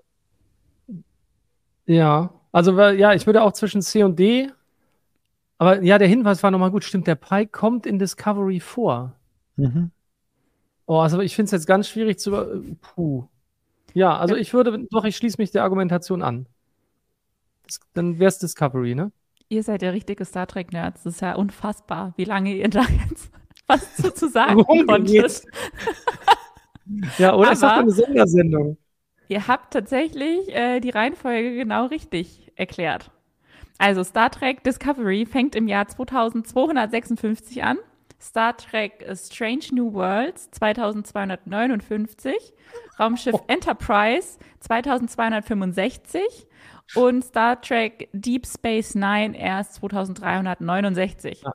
ja, also ja, ich würde auch zwischen C und D. Aber ja, der Hinweis war nochmal gut. Stimmt, der Pike kommt in Discovery vor. Mhm. Oh, also ich finde es jetzt ganz schwierig zu. Puh. Ja, also ich würde, doch, ich schließe mich der Argumentation an. Das, dann wäre es Discovery, ne?
Ihr seid ja richtige Star Trek-Nerds. Das ist ja unfassbar, wie lange ihr da jetzt was zu, zu sagen konntet.
ja, oder Aber ist das eine Sondersendung?
Ihr habt tatsächlich äh, die Reihenfolge genau richtig erklärt. Also Star Trek Discovery fängt im Jahr 2256 an. Star Trek Strange New Worlds 2259 Raumschiff oh. Enterprise 2265 und Star Trek Deep Space Nine erst 2369. Ja.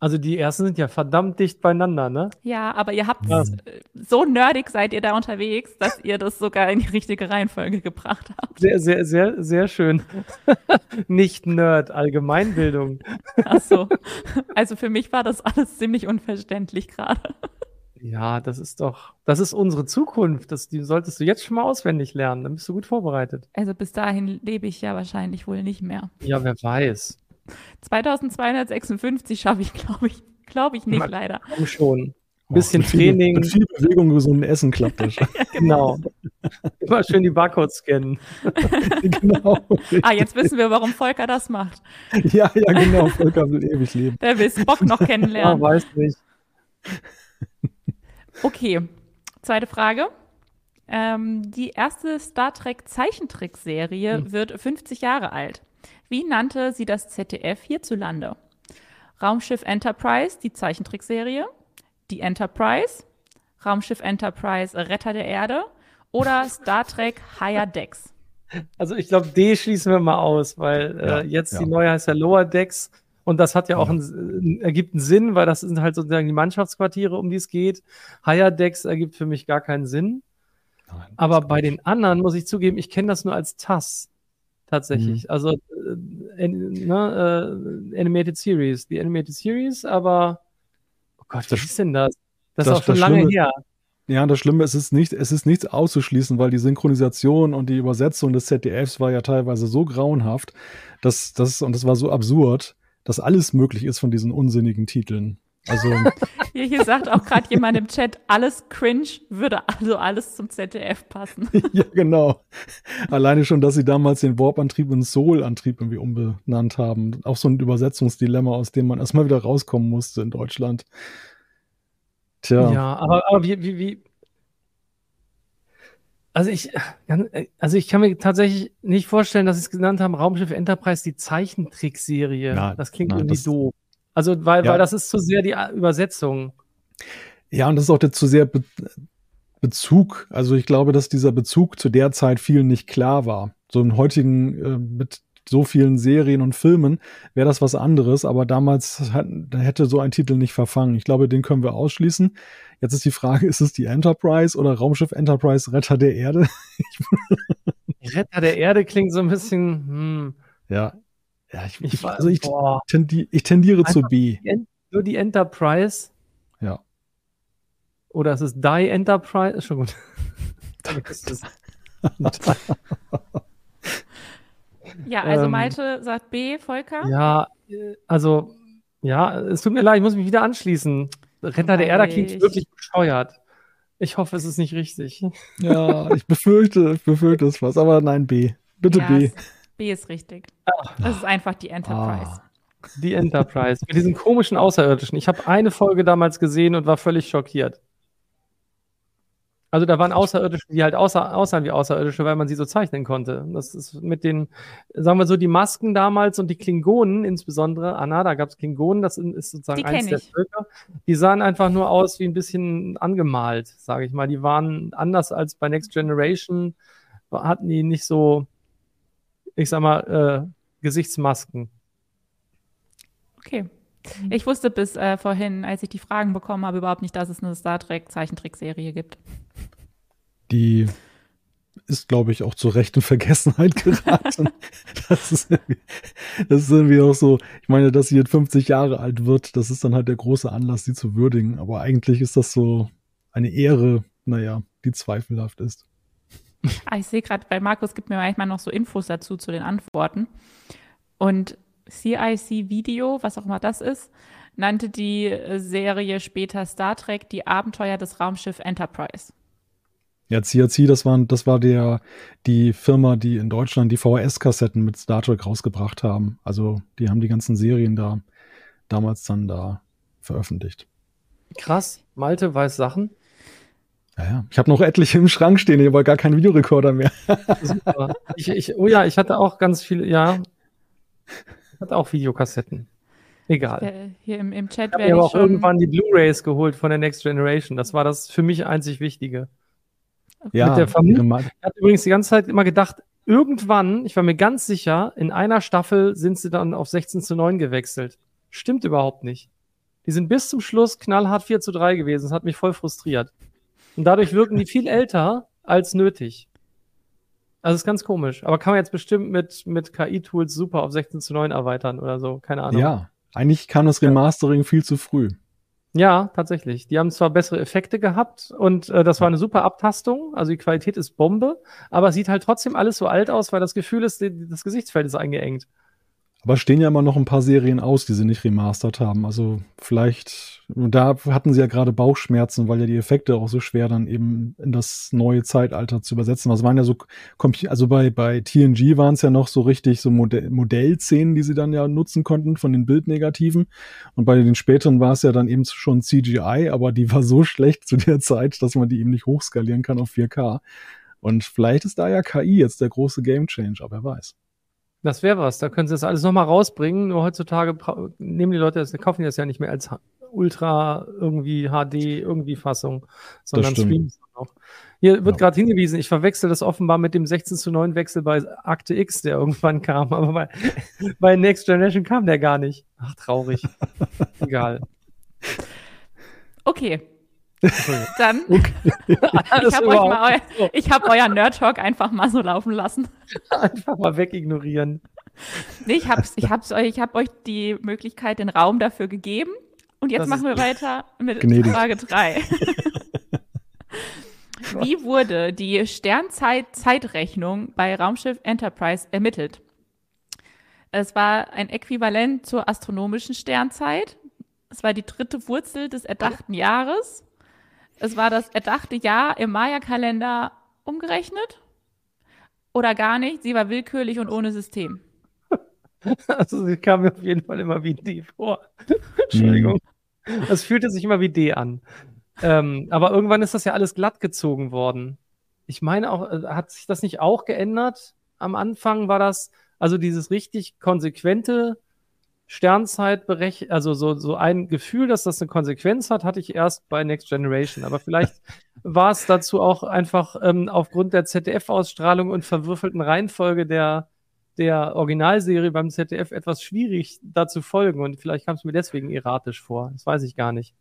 Also die ersten sind ja verdammt dicht beieinander, ne?
Ja, aber ihr habt ja. so nerdig seid ihr da unterwegs, dass ihr das sogar in die richtige Reihenfolge gebracht habt.
Sehr, sehr, sehr, sehr schön. Nicht Nerd, Allgemeinbildung.
Ach so. Also für mich war das alles ziemlich unverständlich gerade.
Ja, das ist doch, das ist unsere Zukunft. Das, die solltest du jetzt schon mal auswendig lernen. Dann bist du gut vorbereitet.
Also bis dahin lebe ich ja wahrscheinlich wohl nicht mehr.
Ja, wer weiß.
2256 schaffe ich, glaube ich, glaube ich nicht, leider.
Komm schon. Ein bisschen oh, mit Training.
Viel, mit viel Bewegung, gesunden Essen klappt das. ja,
genau. Immer schön die Barcodes scannen.
genau. Ah, jetzt wissen wir, warum Volker das macht.
Ja, ja, genau. Volker will ewig leben.
Der will Spock noch kennenlernen.
Ja, weiß nicht.
Okay, zweite Frage. Ähm, die erste Star Trek Zeichentrickserie hm. wird 50 Jahre alt. Wie nannte sie das ZDF hierzulande? Raumschiff Enterprise, die Zeichentrickserie, die Enterprise, Raumschiff Enterprise Retter der Erde oder Star Trek Higher Decks?
Also ich glaube, D schließen wir mal aus, weil äh, ja, jetzt ja. die neue heißt ja Lower Decks. Und das hat ja auch einen, ergibt einen Sinn, weil das sind halt sozusagen die Mannschaftsquartiere, um die es geht. Higher Decks ergibt für mich gar keinen Sinn. Nein, Aber bei den anderen muss ich zugeben, ich kenne das nur als TAS tatsächlich. Mhm. Also äh, ne, äh, Animated Series, die Animated Series, aber oh Gott, was ist denn das? Das, das ist auch schon lange Schlimme, her.
Ja, das Schlimme ist, es ist nicht, es ist nichts auszuschließen, weil die Synchronisation und die Übersetzung des ZDFs war ja teilweise so grauenhaft, dass das und das war so absurd, dass alles möglich ist von diesen unsinnigen Titeln. Also
Hier, hier sagt auch gerade jemand im Chat, alles cringe würde also alles zum ZDF passen.
ja, genau. Alleine schon, dass sie damals den Warp-Antrieb in Soul-Antrieb irgendwie umbenannt haben. Auch so ein Übersetzungsdilemma, aus dem man erstmal wieder rauskommen musste in Deutschland. Tja.
Ja, aber, aber wie, wie, wie. Also ich, also ich kann mir tatsächlich nicht vorstellen, dass sie es genannt haben, Raumschiff Enterprise, die Zeichentrickserie. Das klingt
nein,
irgendwie
das-
doof. Also, weil,
Ja.
weil das ist zu sehr die Übersetzung.
Ja, und das ist auch der zu sehr Be Bezug. Also ich glaube, dass dieser Bezug zu der Zeit vielen nicht klar war. So im heutigen, äh, mit so vielen Serien und Filmen wäre das was anderes, aber damals hat, hätte so ein Titel nicht verfangen. Ich glaube, den können wir ausschließen. Jetzt ist die Frage, ist es die Enterprise oder Raumschiff Enterprise Retter der Erde?
Retter der Erde klingt so ein bisschen, hm,
Ja. Ja, ich,
ich,
also ich, tendi ich tendiere zu B.
die nur die Enterprise.
Ja.
Oder es ist Die Enterprise. Ist schon gut. Es.
Ja, also
Ähm,
Malte sagt B, Volker.
Ja, also, ja, es tut mir leid, ich muss mich wieder anschließen. Retter der Erde klingt wirklich bescheuert. Ich hoffe, es ist nicht richtig.
Ja, ich befürchte, ich befürchte es was, aber nein, B. Bitte
Ja,
B.
B ist richtig. Das ist einfach die Enterprise.
Ah.
Die Enterprise. Mit diesen komischen Außerirdischen. Ich habe eine Folge damals gesehen und war völlig schockiert. Also da waren Außerirdische, die halt außer, aussahen wie Außerirdische, weil man sie so zeichnen konnte. Das ist mit den, sagen wir so, die Masken damals und die Klingonen insbesondere, Anna, da gab es Klingonen, das ist sozusagen eins der. Völker. Die sahen einfach nur aus wie ein bisschen angemalt, sage ich mal. Die waren anders als bei Next Generation, hatten die nicht so, ich sag mal, äh, Gesichtsmasken.
Okay. Ich wusste bis äh, vorhin, als ich die Fragen bekommen habe, überhaupt nicht, dass es eine Star Trek Zeichentrickserie gibt.
Die ist, glaube ich, auch zu Recht in Vergessenheit geraten. das, ist irgendwie, das ist irgendwie auch so, ich meine, dass sie jetzt 50 Jahre alt wird, das ist dann halt der große Anlass, sie zu würdigen. Aber eigentlich ist das so eine Ehre, naja, die zweifelhaft ist.
Ah, ich sehe gerade, bei Markus gibt mir manchmal noch so Infos dazu zu den Antworten. Und CIC Video, was auch immer das ist, nannte die äh, Serie später Star Trek die Abenteuer des Raumschiff Enterprise.
Ja, CRC, das war, das war der, die Firma, die in Deutschland die VHS-Kassetten mit Star Trek rausgebracht haben. Also, die haben die ganzen Serien da damals dann da veröffentlicht.
Krass, Malte weiß Sachen.
Ja, ja. Ich habe noch etliche im Schrank stehen, aber gar keinen Videorekorder mehr.
Super. ich, ich, oh ja, ich hatte auch ganz viele, ja. Ich hatte auch Videokassetten. Egal.
Äh, hier im, im Chat
Ich habe
werde
mir aber
ich
auch
schon.
irgendwann die Blu-Rays geholt von der Next Generation. Das war das für mich einzig Wichtige.
Ja,
Mit der
Ma-
Ich hatte übrigens die ganze Zeit immer gedacht, irgendwann, ich war mir ganz sicher, in einer Staffel sind sie dann auf 16 zu 9 gewechselt. Stimmt überhaupt nicht. Die sind bis zum Schluss knallhart 4 zu 3 gewesen. Das hat mich voll frustriert. Und dadurch wirken die viel älter als nötig. Also ist ganz komisch. Aber kann man jetzt bestimmt mit, mit KI-Tools super auf 16 zu 9 erweitern oder so. Keine Ahnung.
ja, eigentlich kam das Remastering viel zu früh.
Ja, tatsächlich. Die haben zwar bessere Effekte gehabt und äh, das war eine super Abtastung, also die Qualität ist Bombe, aber es sieht halt trotzdem alles so alt aus, weil das Gefühl ist, das Gesichtsfeld ist eingeengt.
Aber stehen ja immer noch ein paar Serien aus, die sie nicht remastert haben. Also vielleicht, da hatten sie ja gerade Bauchschmerzen, weil ja die Effekte auch so schwer dann eben in das neue Zeitalter zu übersetzen. Also waren ja so, also bei, bei TNG waren es ja noch so richtig so Modell, Modellszenen, die sie dann ja nutzen konnten von den Bildnegativen. Und bei den späteren war es ja dann eben schon CGI, aber die war so schlecht zu der Zeit, dass man die eben nicht hochskalieren kann auf 4K. Und vielleicht ist da ja KI jetzt der große Gamechanger, wer weiß.
Das wäre was, da können sie das alles nochmal rausbringen, nur heutzutage nehmen die Leute das, kaufen die das ja nicht mehr als Ultra irgendwie HD irgendwie Fassung, sondern streamen es noch. Hier wird
Ja.
gerade hingewiesen, ich verwechsel das offenbar mit dem 16 zu 9 Wechsel bei Akte X, der irgendwann kam, aber bei, bei Next Generation kam der gar nicht. Ach, traurig. Egal.
Okay. Dann,
Alles
ich habe mal euer, ich hab euer Nerd Talk einfach mal so laufen lassen.
einfach mal wegignorieren.
Nee, ich hab's, ich hab's euch, ich hab euch die Möglichkeit, den Raum dafür gegeben. Und jetzt
Das
machen wir weiter mit
Gnädig.
Frage 3. Wie wurde die Sternzeit-Zeitrechnung bei Raumschiff Enterprise ermittelt? Es war ein Äquivalent zur astronomischen Sternzeit. Es war die dritte Wurzel des erdachten Jahres. Es war das erdachte Jahr im Maya-Kalender umgerechnet. Oder gar nicht. Sie war willkürlich und ohne System.
Also sie kam mir auf jeden Fall immer wie D vor. Entschuldigung. Es fühlte sich immer wie D an. Ähm, aber irgendwann ist das ja alles glatt gezogen worden. Ich meine auch, äh, hat sich das nicht auch geändert? Am Anfang war das, also dieses richtig konsequente Sternzeitberech, also so, so ein Gefühl, dass das eine Konsequenz hat, hatte ich erst bei Next Generation. Aber vielleicht war es dazu auch einfach ähm, aufgrund der ZDF-Ausstrahlung und verwürfelten Reihenfolge der, der Originalserie beim ZDF etwas schwierig, da zu folgen. Und vielleicht kam es mir deswegen erratisch vor. Das weiß ich gar nicht.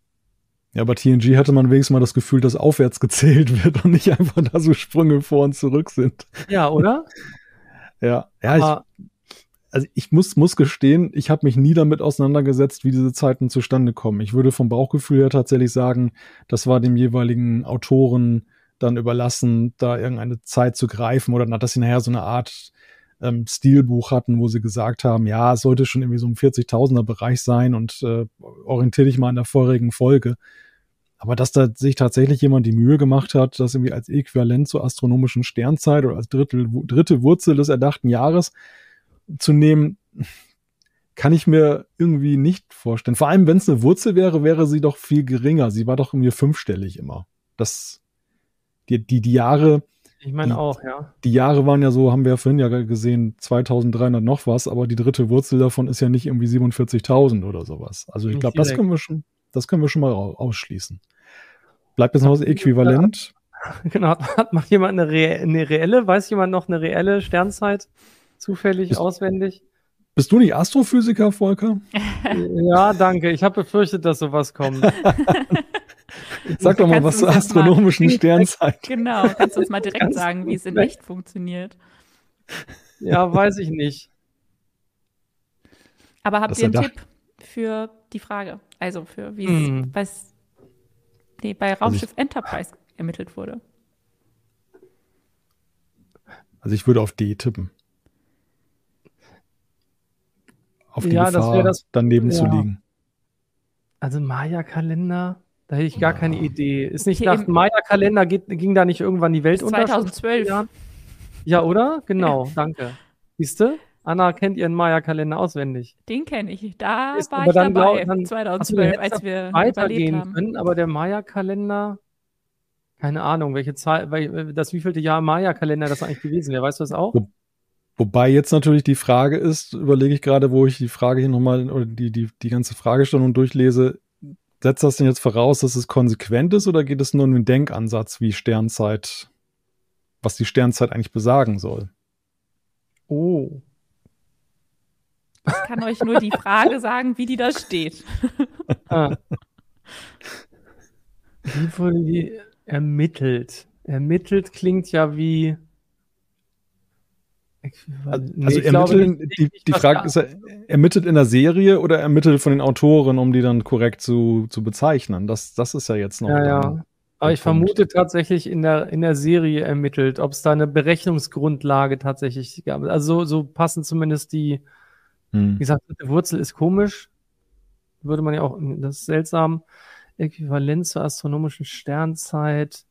Ja, bei TNG hatte man wenigstens mal das Gefühl, dass aufwärts gezählt wird und nicht einfach da so Sprünge vor und zurück sind.
Ja, oder?
ja, ja, ich, also ich muss, muss gestehen, ich habe mich nie damit auseinandergesetzt, wie diese Zeiten zustande kommen. Ich würde vom Bauchgefühl her tatsächlich sagen, das war dem jeweiligen Autoren dann überlassen, da irgendeine Zeit zu greifen oder dass sie nachher so eine Art ähm, Stilbuch hatten, wo sie gesagt haben, ja, es sollte schon irgendwie so im 40.000er Bereich sein und äh, orientiere dich mal an der vorigen Folge. Aber dass da sich tatsächlich jemand die Mühe gemacht hat, das irgendwie als Äquivalent zur astronomischen Sternzeit oder als dritte, dritte Wurzel des erdachten Jahres zu nehmen, kann ich mir irgendwie nicht vorstellen. Vor allem, wenn es eine Wurzel wäre, wäre sie doch viel geringer. Sie war doch irgendwie fünfstellig immer. Das, die, die, die Jahre.
Ich meine auch, ja.
Die Jahre waren ja so, haben wir ja vorhin ja gesehen, 2300 noch was, aber die dritte Wurzel davon ist ja nicht irgendwie 47.000 oder sowas. Also ich glaube, das können wir schon, das können wir schon mal ausschließen. Bleibt jetzt noch das Äquivalent.
Genau. Hat, macht jemand eine, Re eine reelle, weiß jemand noch eine reelle Sternzeit? Zufällig, bist, auswendig?
Bist du nicht Astrophysiker, Volker?
ja, danke. Ich habe befürchtet, dass sowas kommt.
Sag doch mal was zur astronomischen Sternzeit.
Genau, kannst du uns mal direkt sagen, wie es in echt funktioniert?
Ja, weiß ich nicht.
Aber habt das ihr einen Tipp für die Frage? Also für wie es hm. nee, bei Raumschiff also Enterprise ermittelt wurde?
Also ich würde auf D tippen auf die
ja,
Gefahr,
das,
daneben
ja.
zu liegen.
Also Maya-Kalender, da hätte ich gar ja. keine Idee. Ist nicht nach Maya-Kalender ging da nicht irgendwann die Welt
2012.
Ja, oder? Genau, ja. danke. Siehst du? Anna kennt ihren Maya-Kalender auswendig.
Den kenne ich. Da Ist, war ich dann dabei, dann, 2012, du, als wir
weitergehen haben. können. Aber der Maya-Kalender, keine Ahnung, welche Zahl, das wievielte Jahr Maya-Kalender das eigentlich gewesen wäre. Weißt du das auch?
Wobei jetzt natürlich die Frage ist, überlege ich gerade, wo ich die Frage hier nochmal oder die, die, die ganze Fragestellung durchlese, setzt das denn jetzt voraus, dass es konsequent ist oder geht es nur um den Denkansatz, wie Sternzeit, was die Sternzeit eigentlich besagen soll?
Oh.
Ich kann euch nur die Frage sagen, wie die da steht. ah.
Wie wurde die ermittelt? Ermittelt klingt ja wie
also, nee, also ermitteln, nicht, die, die Frage ist, ermittelt in der Serie oder ermittelt von den Autoren, um die dann korrekt zu, zu bezeichnen? Das, das ist ja jetzt noch.
Ja, ja. Aber ich vermute tatsächlich in der, in der Serie ermittelt, ob es da eine Berechnungsgrundlage tatsächlich gab. Also so, so passen zumindest die, hm. wie gesagt, die Wurzel ist komisch. Würde man ja auch, das ist seltsam. Äquivalent zur astronomischen Sternzeit.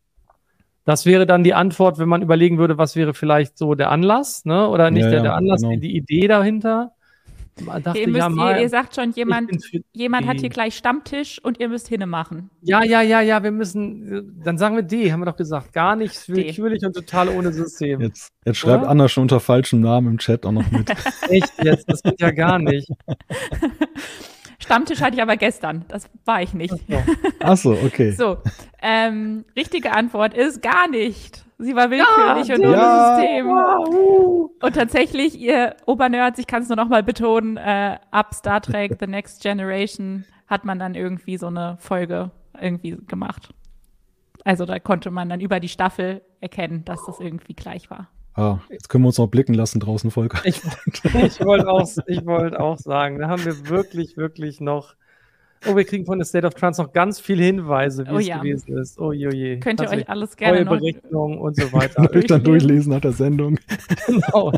Das wäre dann die Antwort, wenn man überlegen würde, was wäre vielleicht so der Anlass, ne? Oder nicht ja, der, der, Anlass, genau. die Idee dahinter.
Dachte, ihr, müsst, ja, mal, ihr, ihr, sagt schon, jemand, jemand hat hier gleich Stammtisch und ihr müsst hinne machen.
Ja, ja, ja, ja, wir müssen, dann sagen wir D, haben wir doch gesagt. Gar nichts willkürlich und total ohne System.
Jetzt, jetzt schreibt Anna schon unter falschem Namen im Chat auch noch mit.
Echt jetzt? Das geht ja gar nicht.
Stammtisch hatte ich aber gestern. Das war ich nicht.
Ach so, okay.
So, ähm, richtige Antwort ist gar nicht. Sie war willkürlich ja, und ohne ja, System. Wow. Und tatsächlich, ihr Obernerds, ich kann es nur noch mal betonen, äh, ab Star Trek The Next Generation hat man dann irgendwie so eine Folge irgendwie gemacht. Also da konnte man dann über die Staffel erkennen, dass das irgendwie gleich war.
Ah, jetzt können wir uns noch blicken lassen draußen, Volker.
Ich, ich wollte auch, wollt auch sagen, da haben wir wirklich, wirklich noch Oh, wir kriegen von der State of Trance noch ganz viele Hinweise, wie
Oh
es
ja.
gewesen ist. Oh je, je.
Könnt ihr euch alles gerne noch
Berechnung und so weiter.
Euch dann
durchlesen.
nach der Sendung.
genau.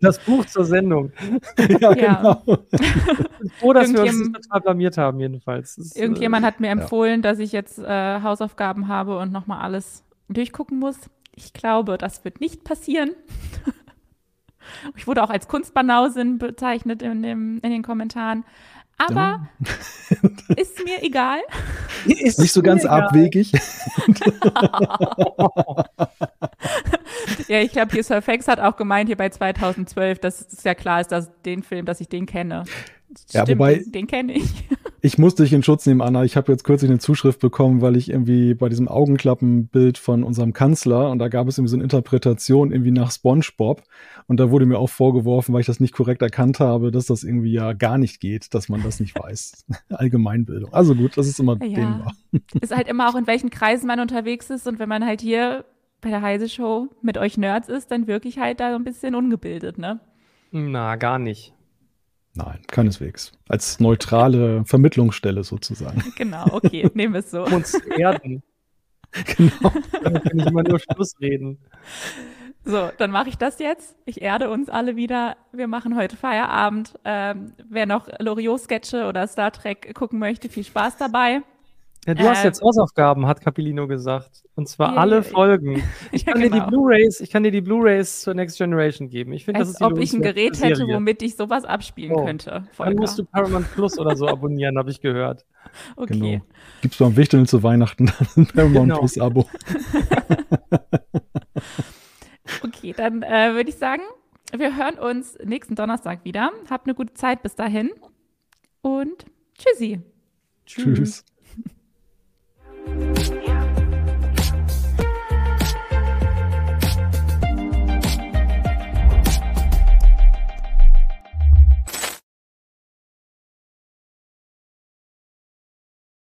Das Buch zur Sendung.
ja,
Ja.
genau.
Ich bin froh, dass wir uns total blamiert haben, jedenfalls. Das ist, äh,
Irgendjemand hat mir empfohlen, dass ich jetzt äh, Hausaufgaben habe und nochmal alles durchgucken muss. Ich glaube, das wird nicht passieren. Ich wurde auch als Kunstbanausin bezeichnet in, dem, in den Kommentaren. Aber ist mir egal.
Ist
Nicht so ganz
egal.
abwegig.
Ja, ich glaube, hier Sir Fax hat auch gemeint, hier bei 2012, dass es ja klar ist, dass den Film, dass ich den kenne.
Ja,
Stimmt,
wobei-
den, den kenne ich.
Ich muss dich in Schutz nehmen, Anna. Ich habe jetzt kürzlich eine Zuschrift bekommen, weil ich irgendwie bei diesem Augenklappenbild von unserem Kanzler und da gab es irgendwie so eine Interpretation irgendwie nach SpongeBob und da wurde mir auch vorgeworfen, weil ich das nicht korrekt erkannt habe, dass das irgendwie ja gar nicht geht, dass man das nicht weiß. Allgemeinbildung. Also gut, das ist immer
Ja.
dehnbar.
Ist halt immer auch, in welchen Kreisen man unterwegs ist und wenn man halt hier bei der Heise Show mit euch Nerds ist, dann wirklich halt da so ein bisschen ungebildet, ne?
Na, gar nicht.
Nein, keineswegs. Als neutrale Vermittlungsstelle sozusagen.
Genau, okay, nehmen wir es so.
Um uns zu erden.
genau.
Damit kann ich immer nur Schluss reden.
So, dann mache ich das jetzt. Ich erde uns alle wieder. Wir machen heute Feierabend. Ähm, wer noch Loriot-Sketche oder Star Trek gucken möchte, viel Spaß dabei.
Ja, du hast
Äh,
jetzt Hausaufgaben, hat Capilino gesagt. Und zwar
Ja,
alle
ja,
Folgen. Ich
Ja,
kann dir
genau.
die Blu-Rays, ich kann dir die Bluerays zur Next Generation geben. Ich finde, das ist die
ob ich ein Gerät hätte,
Serie.
womit ich sowas abspielen
Oh.
könnte.
Dann
Volker.
musst du Paramount Plus oder so abonnieren, habe ich gehört.
okay.
Genau. Gibt's beim Wichteln zu Weihnachten dann ein Paramount
Genau.
Plus Abo.
Okay, dann äh, würde ich sagen, wir hören uns nächsten Donnerstag wieder. Habt eine gute Zeit bis dahin und tschüssi.
Tschüss. Thank you.